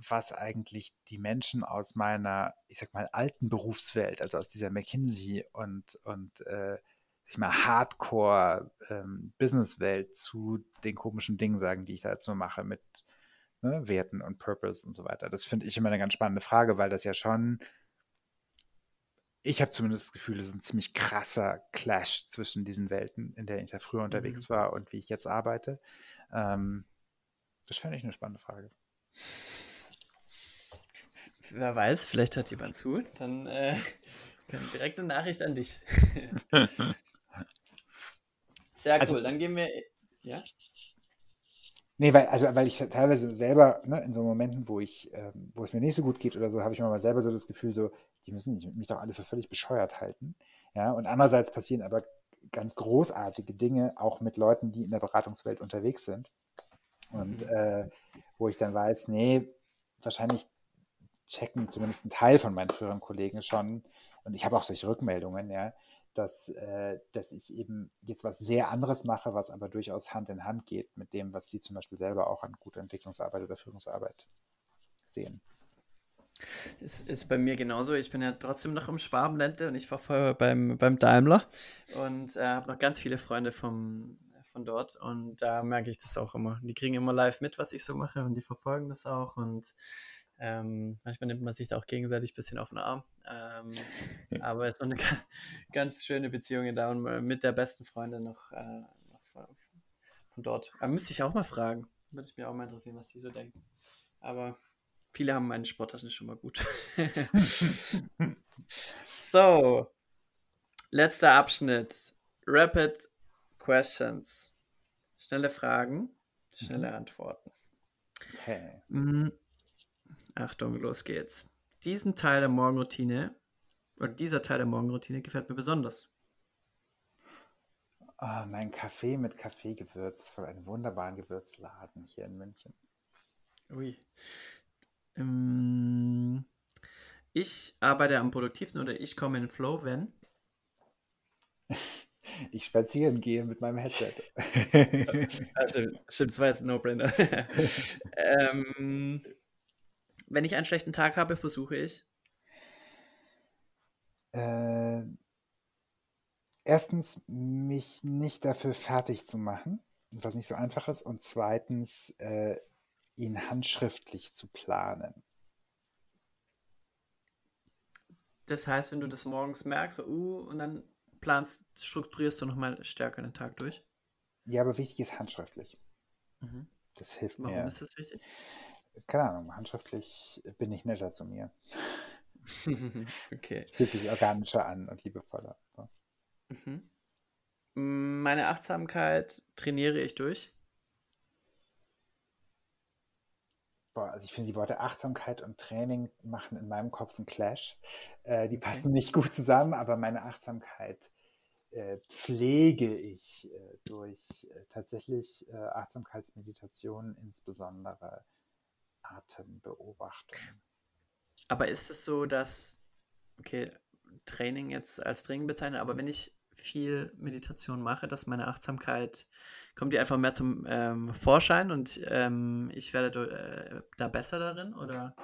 was eigentlich die Menschen aus meiner, ich sag mal, alten Berufswelt, also aus dieser McKinsey und, und äh, ich mal, Hardcore-Businesswelt ähm, zu den komischen Dingen sagen, die ich da jetzt nur mache mit ne, Werten und Purpose und so weiter. Das finde ich immer eine ganz spannende Frage, weil das ja schon, ich habe zumindest das Gefühl, es ist ein ziemlich krasser Clash zwischen diesen Welten, in der ich ja früher unterwegs mhm. war und wie ich jetzt arbeite. Ähm, das fände ich eine spannende Frage. Wer weiß, vielleicht hört jemand zu, dann äh, direkt eine Nachricht an dich. Sehr also, cool, dann gehen wir. Ja? Nee, weil, also, weil ich teilweise selber, ne, in so Momenten, wo ich, ähm, wo es mir nicht so gut geht oder so, habe ich immer mal selber so das Gefühl, so, die müssen mich doch alle für völlig bescheuert halten. Ja, und andererseits passieren aber ganz großartige Dinge, auch mit Leuten, die in der Beratungswelt unterwegs sind. Und mhm. äh, wo ich dann weiß, nee, wahrscheinlich checken zumindest ein Teil von meinen früheren Kollegen schon, und ich habe auch solche Rückmeldungen, ja, dass, äh, dass ich eben jetzt was sehr anderes mache, was aber durchaus Hand in Hand geht mit dem, was die zum Beispiel selber auch an guter Entwicklungsarbeit oder Führungsarbeit sehen. Ist, ist bei mir genauso. Ich bin ja trotzdem noch im Schwabenländle und ich war vorher beim, beim Daimler und äh, habe noch ganz viele Freunde vom, von dort und da merke ich das auch immer. Die kriegen immer live mit, was ich so mache und die verfolgen das auch und ähm, manchmal nimmt man sich da auch gegenseitig ein bisschen auf den Arm. Ähm, aber es ist eine ganz schöne Beziehung da und mit der besten Freundin noch, äh, noch von, von, dort. Aber müsste ich auch mal fragen. Würde ich mir auch mal interessieren, was die so denken. Aber viele haben meine Sporttaschen schon mal gut. so, letzter Abschnitt. Rapid Questions. Schnelle Fragen, schnelle mhm. Antworten. Okay. Mm, Achtung, los geht's. Diesen Teil der Morgenroutine, oder dieser Teil der Morgenroutine gefällt mir besonders. Oh, mein Kaffee mit Kaffeegewürz von einem wunderbaren Gewürzladen hier in München. Ui. Ähm, ich arbeite am produktivsten oder ich komme in den Flow, wenn? Ich spazieren gehe mit meinem Headset. ja, stimmt, stimmt, das war jetzt ein No-Brainer. ähm, wenn ich einen schlechten Tag habe, versuche ich? Äh, erstens, mich nicht dafür fertig zu machen, was nicht so einfach ist. Und zweitens, äh, ihn handschriftlich zu planen. Das heißt, wenn du das morgens merkst, so, uh, und dann planst, strukturierst du nochmal stärker den Tag durch? Ja, aber wichtig ist handschriftlich. Mhm. Das hilft Warum mir. Warum ist das wichtig? keine Ahnung, handschriftlich bin ich netter zu mir. okay. Es fühlt sich organischer an und liebevoller. Mhm. Meine Achtsamkeit trainiere ich durch. Boah, also ich finde die Worte Achtsamkeit und Training machen in meinem Kopf einen Clash. Äh, die passen okay. nicht gut zusammen, aber meine Achtsamkeit äh, pflege ich äh, durch äh, tatsächlich äh, Achtsamkeitsmeditationen insbesondere Atembeobachtung. Aber ist es so, dass, okay, Training jetzt als Training bezeichnet, aber wenn ich viel Meditation mache, dass meine Achtsamkeit, kommt die einfach mehr zum ähm, Vorschein und ähm, ich werde äh, da besser darin, oder?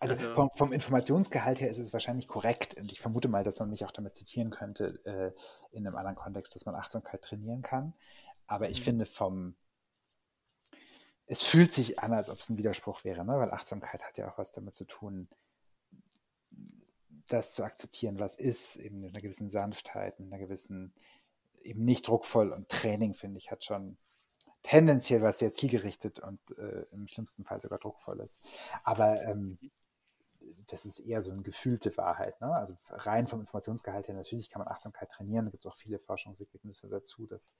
Also, also vom, vom, Informationsgehalt her ist es wahrscheinlich korrekt und ich vermute mal, dass man mich auch damit zitieren könnte äh, in einem anderen Kontext, dass man Achtsamkeit trainieren kann. Aber ich mhm. finde vom, es fühlt sich an, als ob es ein Widerspruch wäre, ne? weil Achtsamkeit hat ja auch was damit zu tun, das zu akzeptieren, was ist, eben mit einer gewissen Sanftheit, mit einer gewissen, eben nicht druckvoll und Training, finde ich, hat schon tendenziell was sehr zielgerichtet und äh, im schlimmsten Fall sogar druckvoll ist. Aber ähm, das ist eher so eine gefühlte Wahrheit. Ne? Also rein vom Informationsgehalt her, natürlich kann man Achtsamkeit trainieren, da gibt es auch viele Forschungsergebnisse dazu, dass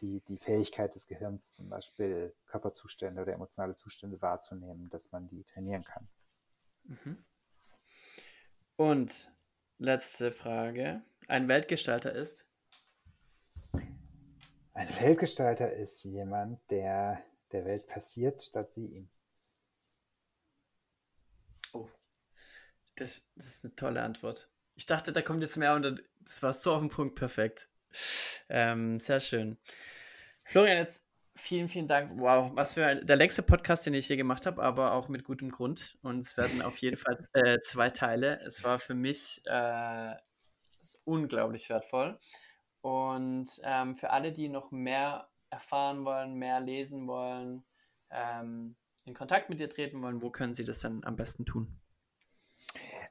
die, die Fähigkeit des Gehirns, zum Beispiel Körperzustände oder emotionale Zustände wahrzunehmen, dass man die trainieren kann. Mhm. Und letzte Frage. Ein Weltgestalter ist? Ein Weltgestalter ist jemand, der der Welt passiert, statt sie ihm. Oh, das, das ist eine tolle Antwort. Ich dachte, da kommt jetzt mehr und das war so auf den Punkt perfekt. Ähm, sehr schön. Florian, jetzt Vielen, vielen Dank. Wow, was für ein, der längste Podcast, den ich je gemacht habe, aber auch mit gutem Grund. Und es werden auf jeden Fall äh, zwei Teile. Es war für mich äh, unglaublich wertvoll. Und ähm, für alle, die noch mehr erfahren wollen, mehr lesen wollen, ähm, in Kontakt mit dir treten wollen, wo können sie das dann am besten tun?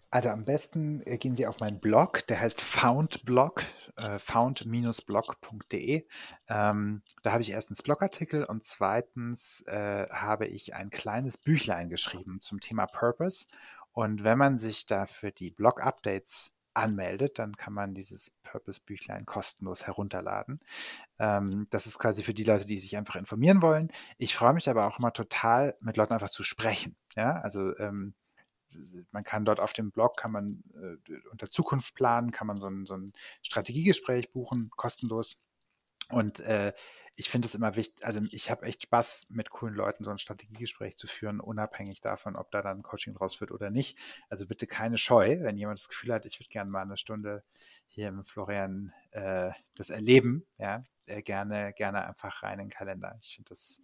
Also am besten äh, gehen Sie auf meinen Blog, der heißt Foundblog, äh, found-blog.de. Ähm, da habe ich erstens Blogartikel und zweitens äh, habe ich ein kleines Büchlein geschrieben zum Thema Purpose. Und wenn man sich da für die Blog-Updates anmeldet, dann kann man dieses Purpose-Büchlein kostenlos herunterladen. Ähm, das ist quasi für die Leute, die sich einfach informieren wollen. Ich freue mich aber auch immer total, mit Leuten einfach zu sprechen. Ja, also ähm, man kann dort auf dem Blog, kann man äh, unter Zukunft planen, kann man so ein, so ein Strategiegespräch buchen, kostenlos. Und äh, ich finde es immer wichtig, also ich habe echt Spaß, mit coolen Leuten so ein Strategiegespräch zu führen, unabhängig davon, ob da dann Coaching draus wird oder nicht. Also bitte keine Scheu, wenn jemand das Gefühl hat, ich würde gerne mal eine Stunde hier im Florian äh, das erleben, ja, äh, gerne, gerne einfach rein in den Kalender. Ich finde das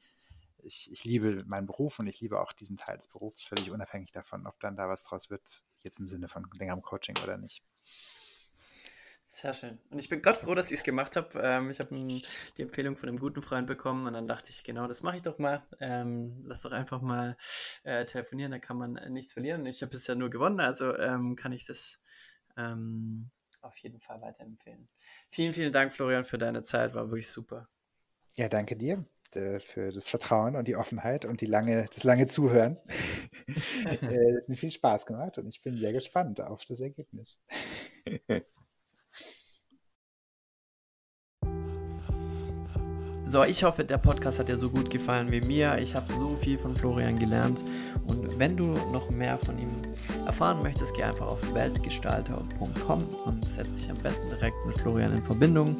ich, ich liebe meinen Beruf und ich liebe auch diesen Teil des Berufs, völlig unabhängig davon, ob dann da was draus wird, jetzt im Sinne von längerem Coaching oder nicht. Sehr schön. Und ich bin Gott froh, dass ich es gemacht habe. Ähm, ich habe die Empfehlung von einem guten Freund bekommen und dann dachte ich, genau, das mache ich doch mal. Ähm, lass doch einfach mal äh, telefonieren, da kann man äh, nichts verlieren. Ich habe bisher nur gewonnen, also ähm, kann ich das ähm, auf jeden Fall weiterempfehlen. Vielen, vielen Dank, Florian, für deine Zeit. War wirklich super. Ja, danke dir. Äh, für das Vertrauen und die Offenheit und die lange, das lange Zuhören. äh, hat mir viel Spaß gemacht und ich bin sehr gespannt auf das Ergebnis. So, ich hoffe, der Podcast hat dir so gut gefallen wie mir. Ich habe so viel von Florian gelernt. Und wenn du noch mehr von ihm erfahren möchtest, geh einfach auf weltgestalter.com und setz dich am besten direkt mit Florian in Verbindung.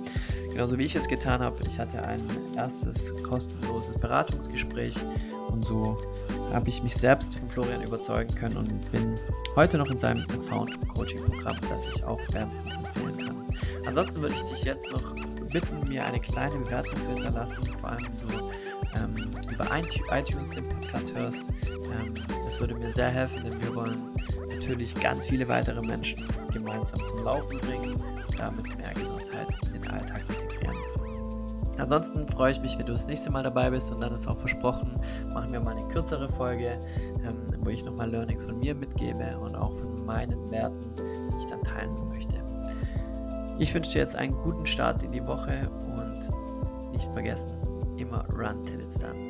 Genauso wie ich es getan habe. Ich hatte ein erstes kostenloses Beratungsgespräch und so habe ich mich selbst von Florian überzeugen können und bin heute noch in seinem Found Coaching Programm, das ich auch wärmstens empfehlen kann. Ansonsten würde ich dich jetzt noch bitten, mir eine kleine Bewertung zu hinterlassen, vor allem wenn du ähm, über iTunes den Podcast hörst. Ähm, das würde mir sehr helfen, denn wir wollen natürlich ganz viele weitere Menschen gemeinsam zum Laufen bringen und damit mehr Gesundheit in den Alltag integrieren. Ansonsten freue ich mich, wenn du das nächste Mal dabei bist und dann ist auch versprochen, machen wir mal eine kürzere Folge, ähm, wo ich nochmal Learnings von mir mitgebe und auch von meinen Werten, die ich dann teilen möchte. Ich wünsche dir jetzt einen guten Start in die Woche und nicht vergessen, immer run till it's done.